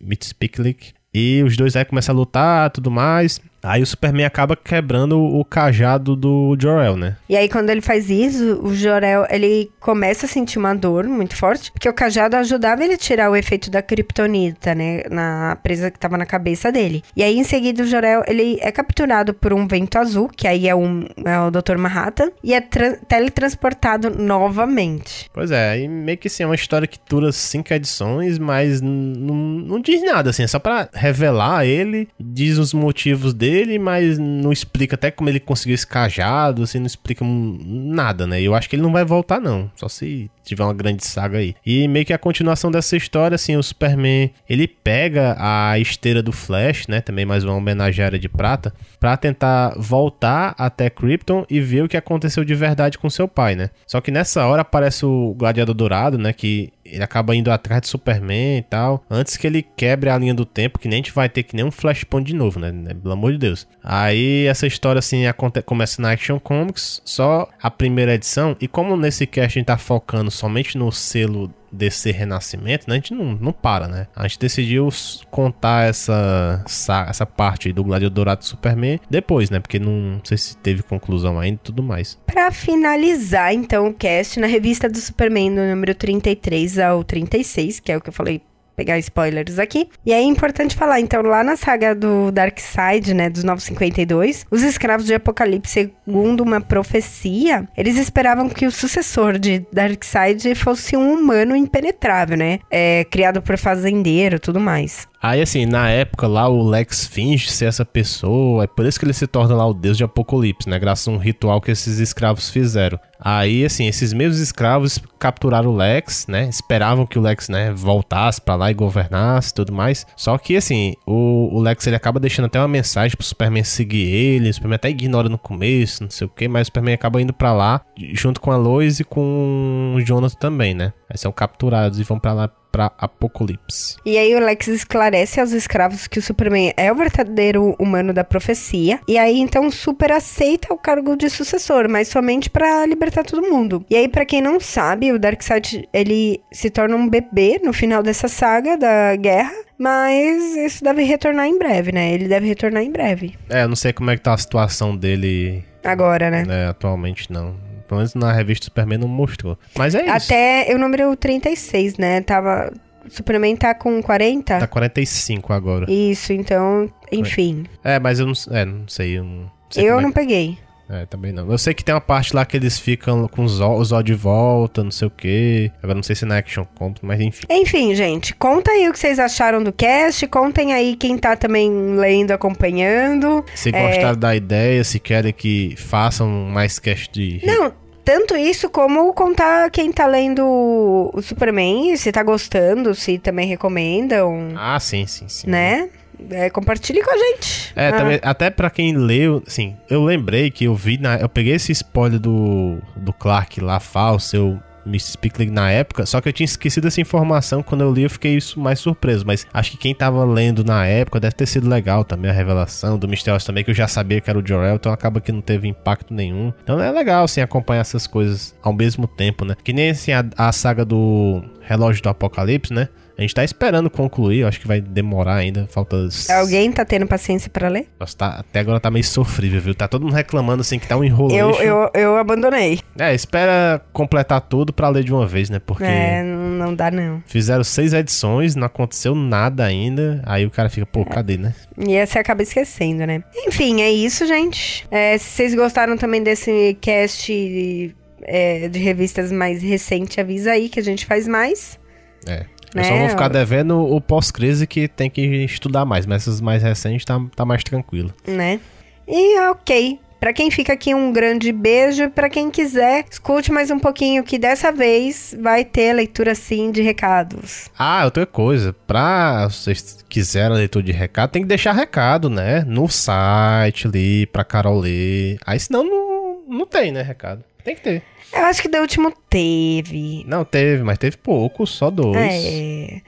Mitspiklik, e os dois aí começam a lutar tudo mais. Aí o Superman acaba quebrando o cajado do Jor-El, né? E aí quando ele faz isso, o Jor-El, ele começa a sentir uma dor muito forte, porque o cajado ajudava ele a tirar o efeito da kryptonita, né, na presa que tava na cabeça dele. E aí em seguida o Jor-El, ele é capturado por um vento azul, que aí é, um, é o Dr. Manhattan, e é teletransportado novamente. Pois é, aí meio que assim, é uma história que dura cinco edições, mas não diz nada, assim, é só pra revelar ele, diz os motivos dele, dele, mas não explica até como ele conseguiu esse cajado, assim, não explica nada, né? Eu acho que ele não vai voltar, não. Só se tiver uma grande saga aí. E meio que a continuação dessa história, assim, o Superman, ele pega a esteira do Flash, né? Também mais uma homenageária de prata, para tentar voltar até Krypton e ver o que aconteceu de verdade com seu pai, né? Só que nessa hora aparece o Gladiador Dourado, né? Que ele acaba indo atrás de Superman e tal, antes que ele quebre a linha do tempo, que nem a gente vai ter que nem um Flashpoint de novo, né? Pelo amor de Deus. Aí essa história, assim, começa na Action Comics, só a primeira edição, e como nesse cast a gente tá focando somente no selo desse renascimento, né? A gente não, não para, né? A gente decidiu contar essa, essa, essa parte do Gladiador Dourado do Superman depois, né? Porque não, não sei se teve conclusão ainda e tudo mais. Para finalizar, então, o cast na revista do Superman, do número 33 ao 36, que é o que eu falei pegar spoilers aqui. E é importante falar, então, lá na saga do Darkseid, né, dos 952, os escravos de Apocalipse, segundo uma profecia, eles esperavam que o sucessor de Darkseid fosse um humano impenetrável, né? É, criado por fazendeiro tudo mais. Aí, assim, na época lá, o Lex finge ser essa pessoa, é por isso que ele se torna lá o deus de Apocalipse, né? Graças a um ritual que esses escravos fizeram. Aí, assim, esses mesmos escravos capturaram o Lex, né? Esperavam que o Lex, né, voltasse para lá e governasse e tudo mais. Só que, assim, o, o, Lex ele acaba deixando até uma mensagem pro Superman seguir ele. O Superman até ignora no começo, não sei o que, mas o Superman acaba indo para lá junto com a Lois e com o Jonathan também, né? Aí são capturados e vão para lá para Apocalipse. E aí o Lex esclarece aos escravos que o Superman é o verdadeiro humano da profecia. E aí então o Super aceita o cargo de sucessor, mas somente para libertar todo mundo. E aí para quem não sabe, o Darkseid ele se torna um bebê no final dessa saga da guerra. Mas isso deve retornar em breve, né? Ele deve retornar em breve. É, eu não sei como é que tá a situação dele agora, né? É, atualmente não. Pelo menos na revista Superman não mostrou. Mas é isso. Até o número 36, né? Tava. Superman tá com 40? Tá 45 agora. Isso, então, enfim. É, mas eu não, é, não sei. Eu não, sei eu é não é. peguei. É, também não. Eu sei que tem uma parte lá que eles ficam com os olhos de volta, não sei o que. Agora não sei se na Action Comp, mas enfim. Enfim, gente, conta aí o que vocês acharam do cast. Contem aí quem tá também lendo, acompanhando. Se é... gostaram da ideia, se querem que façam mais cast de. Não, tanto isso como contar quem tá lendo o Superman, se tá gostando, se também recomendam. Ah, sim, sim, sim. Né? É, compartilhe com a gente. É, ah. também, até pra quem leu, assim, eu lembrei que eu vi, na, eu peguei esse spoiler do, do Clark lá, falso, eu Miss Pickling na época, só que eu tinha esquecido essa informação quando eu li, eu fiquei isso mais surpreso, mas acho que quem tava lendo na época deve ter sido legal também a revelação do Mysterious também, que eu já sabia que era o Jor-El, então acaba que não teve impacto nenhum. Então é legal assim acompanhar essas coisas ao mesmo tempo, né? Que nem assim a, a saga do Relógio do Apocalipse, né? A gente tá esperando concluir, eu acho que vai demorar ainda, falta... Alguém tá tendo paciência para ler? Nossa, tá, até agora tá meio sofrível, viu? Tá todo mundo reclamando, assim, que tá um enrolo. Eu, eu, eu abandonei. É, espera completar tudo para ler de uma vez, né? Porque... É, não dá não. Fizeram seis edições, não aconteceu nada ainda, aí o cara fica, pô, cadê, né? E aí você acaba esquecendo, né? Enfim, é isso, gente. É, se vocês gostaram também desse cast... É, de revistas mais recente, avisa aí que a gente faz mais. É. Eu só vou né? ficar devendo o pós-crise que tem que estudar mais, mas essas mais recentes tá, tá mais tranquilo. Né? E ok. Para quem fica aqui, um grande beijo. Para quem quiser, escute mais um pouquinho, que dessa vez vai ter leitura sim de recados. Ah, outra coisa. Pra vocês quiserem a leitura de recado, tem que deixar recado, né? No site ali, pra Carol ler. Aí senão não, não tem, né, recado. Tem que ter. Eu acho que do último teve. Não, teve, mas teve pouco, só dois. É.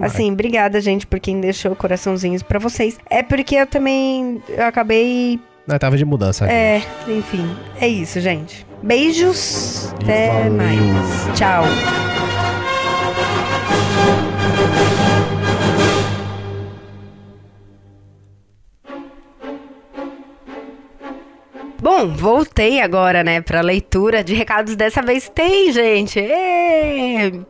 Assim, obrigada, gente, por quem deixou coraçãozinhos para vocês. É porque eu também eu acabei. Não, tava de mudança. É, gente. enfim. É isso, gente. Beijos. E até valeu. mais. Tchau. Bom, voltei agora, né, pra leitura de recados. Dessa vez tem, gente.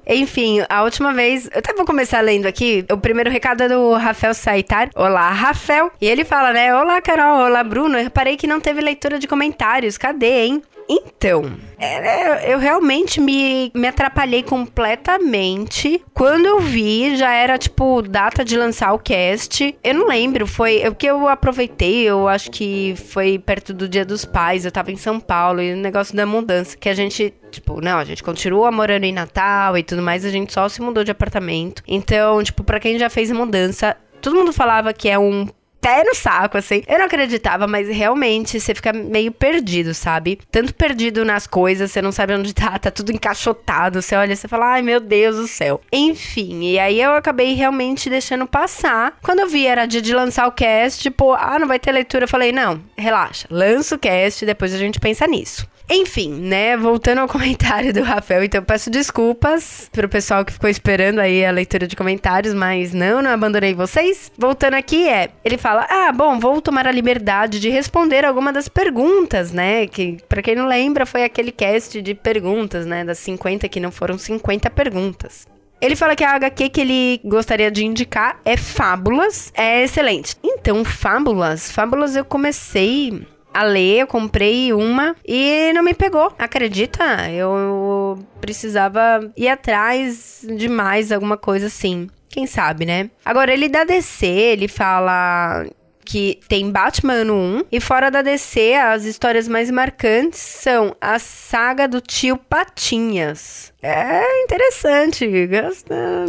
Enfim, a última vez. Eu até vou começar lendo aqui. O primeiro recado é do Rafael Saitar. Olá, Rafael. E ele fala, né? Olá, Carol. Olá, Bruno. Eu reparei que não teve leitura de comentários. Cadê, hein? Então, é, eu realmente me, me atrapalhei completamente. Quando eu vi, já era tipo data de lançar o cast. Eu não lembro, foi o que eu aproveitei, eu acho que foi perto do Dia dos Pais, eu tava em São Paulo e o negócio da mudança, que a gente Tipo, não, a gente continua morando em Natal e tudo mais, a gente só se mudou de apartamento. Então, tipo, para quem já fez mudança, todo mundo falava que é um pé no saco, assim. Eu não acreditava, mas realmente você fica meio perdido, sabe? Tanto perdido nas coisas, você não sabe onde tá, tá tudo encaixotado. Você olha você fala, ai meu Deus do céu. Enfim, e aí eu acabei realmente deixando passar. Quando eu vi era dia de lançar o cast, tipo, ah, não vai ter leitura. Eu falei, não, relaxa, lança o cast, depois a gente pensa nisso. Enfim, né? Voltando ao comentário do Rafael, então peço desculpas pro pessoal que ficou esperando aí a leitura de comentários, mas não, não abandonei vocês. Voltando aqui é, ele fala: "Ah, bom, vou tomar a liberdade de responder alguma das perguntas, né? Que para quem não lembra, foi aquele cast de perguntas, né, das 50 que não foram 50 perguntas. Ele fala que a HQ que ele gostaria de indicar é Fábulas. É excelente. Então, Fábulas. Fábulas eu comecei a ler, eu comprei uma e não me pegou. Acredita? Eu precisava ir atrás de mais alguma coisa assim. Quem sabe, né? Agora, ele da DC, ele fala que tem Batman no 1 e fora da DC, as histórias mais marcantes são a saga do tio Patinhas. É interessante,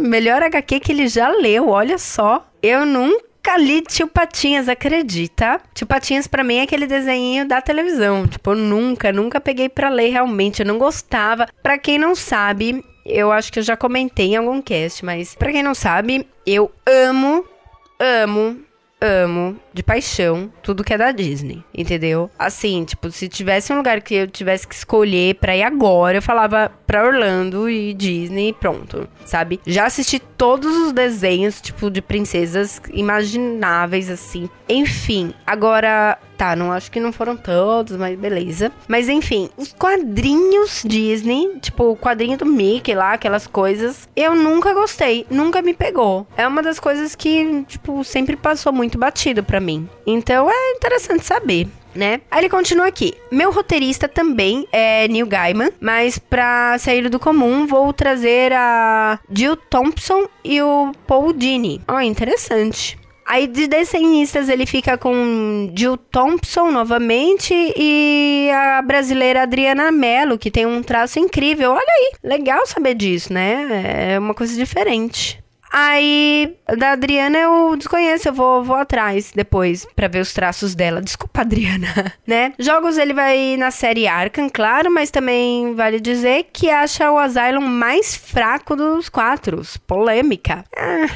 melhor HQ que ele já leu, olha só. Eu nunca li Tio Patinhas, acredita? Tio Patinhas para mim é aquele desenho da televisão. Tipo, eu nunca, nunca peguei para ler realmente, eu não gostava. Para quem não sabe, eu acho que eu já comentei em algum cast, mas para quem não sabe, eu amo, amo amo de paixão tudo que é da Disney, entendeu? Assim, tipo, se tivesse um lugar que eu tivesse que escolher pra ir agora, eu falava pra Orlando e Disney, pronto, sabe? Já assisti todos os desenhos, tipo, de princesas imagináveis, assim. Enfim, agora Tá, não acho que não foram todos, mas beleza. Mas enfim, os quadrinhos Disney, tipo o quadrinho do Mickey lá, aquelas coisas, eu nunca gostei, nunca me pegou. É uma das coisas que, tipo, sempre passou muito batido para mim. Então é interessante saber né? Aí ele continua aqui. Meu roteirista também é Neil Gaiman, mas pra sair do comum vou trazer a Jill Thompson e o Paul Dini. Ó, oh, interessante. Aí de desenhistas ele fica com Jill Thompson novamente e a brasileira Adriana Mello, que tem um traço incrível. Olha aí, legal saber disso, né? É uma coisa diferente. Aí, da Adriana eu desconheço, eu vou, vou atrás depois para ver os traços dela. Desculpa, Adriana, né? Jogos ele vai na série Arkham, claro, mas também vale dizer que acha o Asylum mais fraco dos quatro. Polêmica. Ah,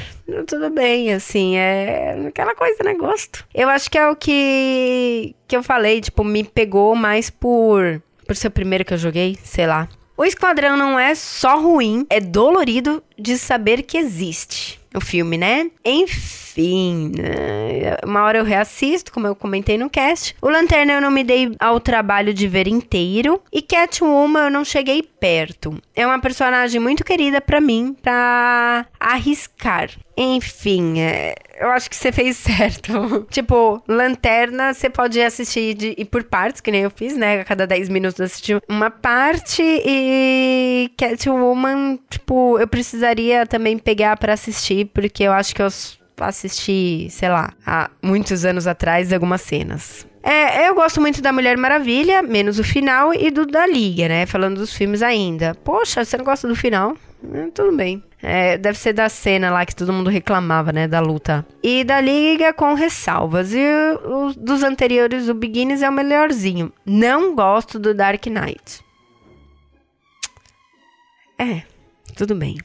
tudo bem, assim, é aquela coisa, né? Gosto. Eu acho que é o que, que eu falei, tipo, me pegou mais por, por ser o primeiro que eu joguei, sei lá. O Esquadrão não é só ruim, é dolorido de saber que existe o filme, né? Enfim, né? uma hora eu reassisto, como eu comentei no cast. O Lanterna eu não me dei ao trabalho de ver inteiro. E Catwoman eu não cheguei perto. É uma personagem muito querida para mim, pra arriscar. Enfim, é, eu acho que você fez certo. tipo, Lanterna, você pode assistir de, e por partes, que nem eu fiz, né? A cada 10 minutos assistir uma parte. E Catwoman, tipo, eu precisaria também pegar para assistir, porque eu acho que eu assisti, sei lá, há muitos anos atrás algumas cenas. É, eu gosto muito da Mulher Maravilha, menos o final, e do da Liga, né? Falando dos filmes ainda. Poxa, você não gosta do final? É, tudo bem. É, deve ser da cena lá que todo mundo reclamava, né? Da luta. E da Liga com ressalvas. E os dos anteriores, o Beginnings é o melhorzinho. Não gosto do Dark Knight. É, tudo bem.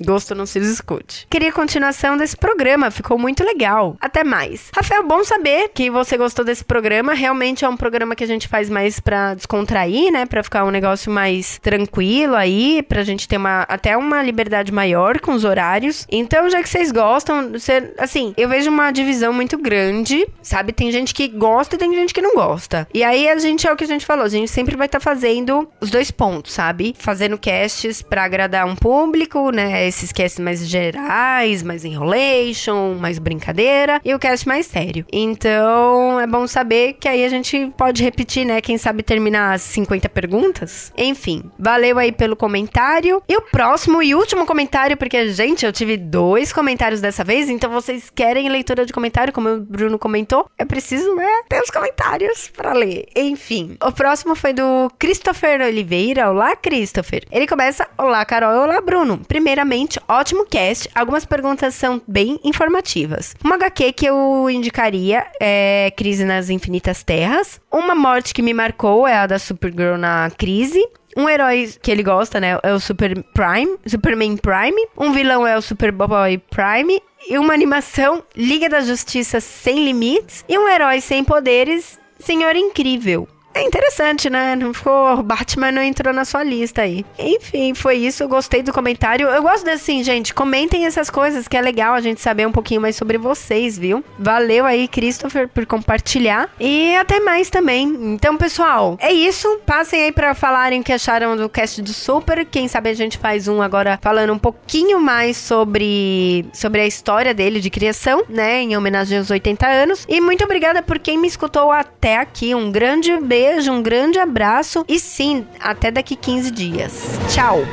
Gosto não se discute. Queria continuação desse programa, ficou muito legal. Até mais. Rafael, bom saber que você gostou desse programa. Realmente é um programa que a gente faz mais pra descontrair, né? Pra ficar um negócio mais tranquilo aí, pra gente ter uma, até uma liberdade maior com os horários. Então, já que vocês gostam, você, assim, eu vejo uma divisão muito grande, sabe? Tem gente que gosta e tem gente que não gosta. E aí a gente é o que a gente falou, a gente sempre vai estar tá fazendo os dois pontos, sabe? Fazendo casts para agradar um público, né? Esses casts mais gerais, mais enrolation, mais brincadeira, e o cast mais sério. Então, é bom saber que aí a gente pode repetir, né? Quem sabe terminar as 50 perguntas. Enfim, valeu aí pelo comentário. E o próximo e último comentário, porque, gente, eu tive dois comentários dessa vez, então vocês querem leitura de comentário, como o Bruno comentou, é preciso, né, ter os comentários para ler. Enfim, o próximo foi do Christopher Oliveira. Olá, Christopher. Ele começa: Olá, Carol. Olá, Bruno. Primeiramente, Ótimo cast. Algumas perguntas são bem informativas. Uma HQ que eu indicaria é Crise nas Infinitas Terras. Uma morte que me marcou é a da Supergirl na Crise. Um herói que ele gosta, né, é o Super Prime, Superman Prime. Um vilão é o Superboy Prime. E uma animação, Liga da Justiça Sem Limites. E um herói sem poderes, Senhor Incrível. É interessante, né? Não ficou. Batman não entrou na sua lista aí. Enfim, foi isso. Gostei do comentário. Eu gosto assim, gente. Comentem essas coisas que é legal a gente saber um pouquinho mais sobre vocês, viu? Valeu aí, Christopher, por compartilhar. E até mais também. Então, pessoal, é isso. Passem aí para falarem o que acharam do cast do Super. Quem sabe a gente faz um agora falando um pouquinho mais sobre, sobre a história dele de criação, né? Em homenagem aos 80 anos. E muito obrigada por quem me escutou até aqui. Um grande beijo beijo, um grande abraço e sim, até daqui 15 dias. Tchau!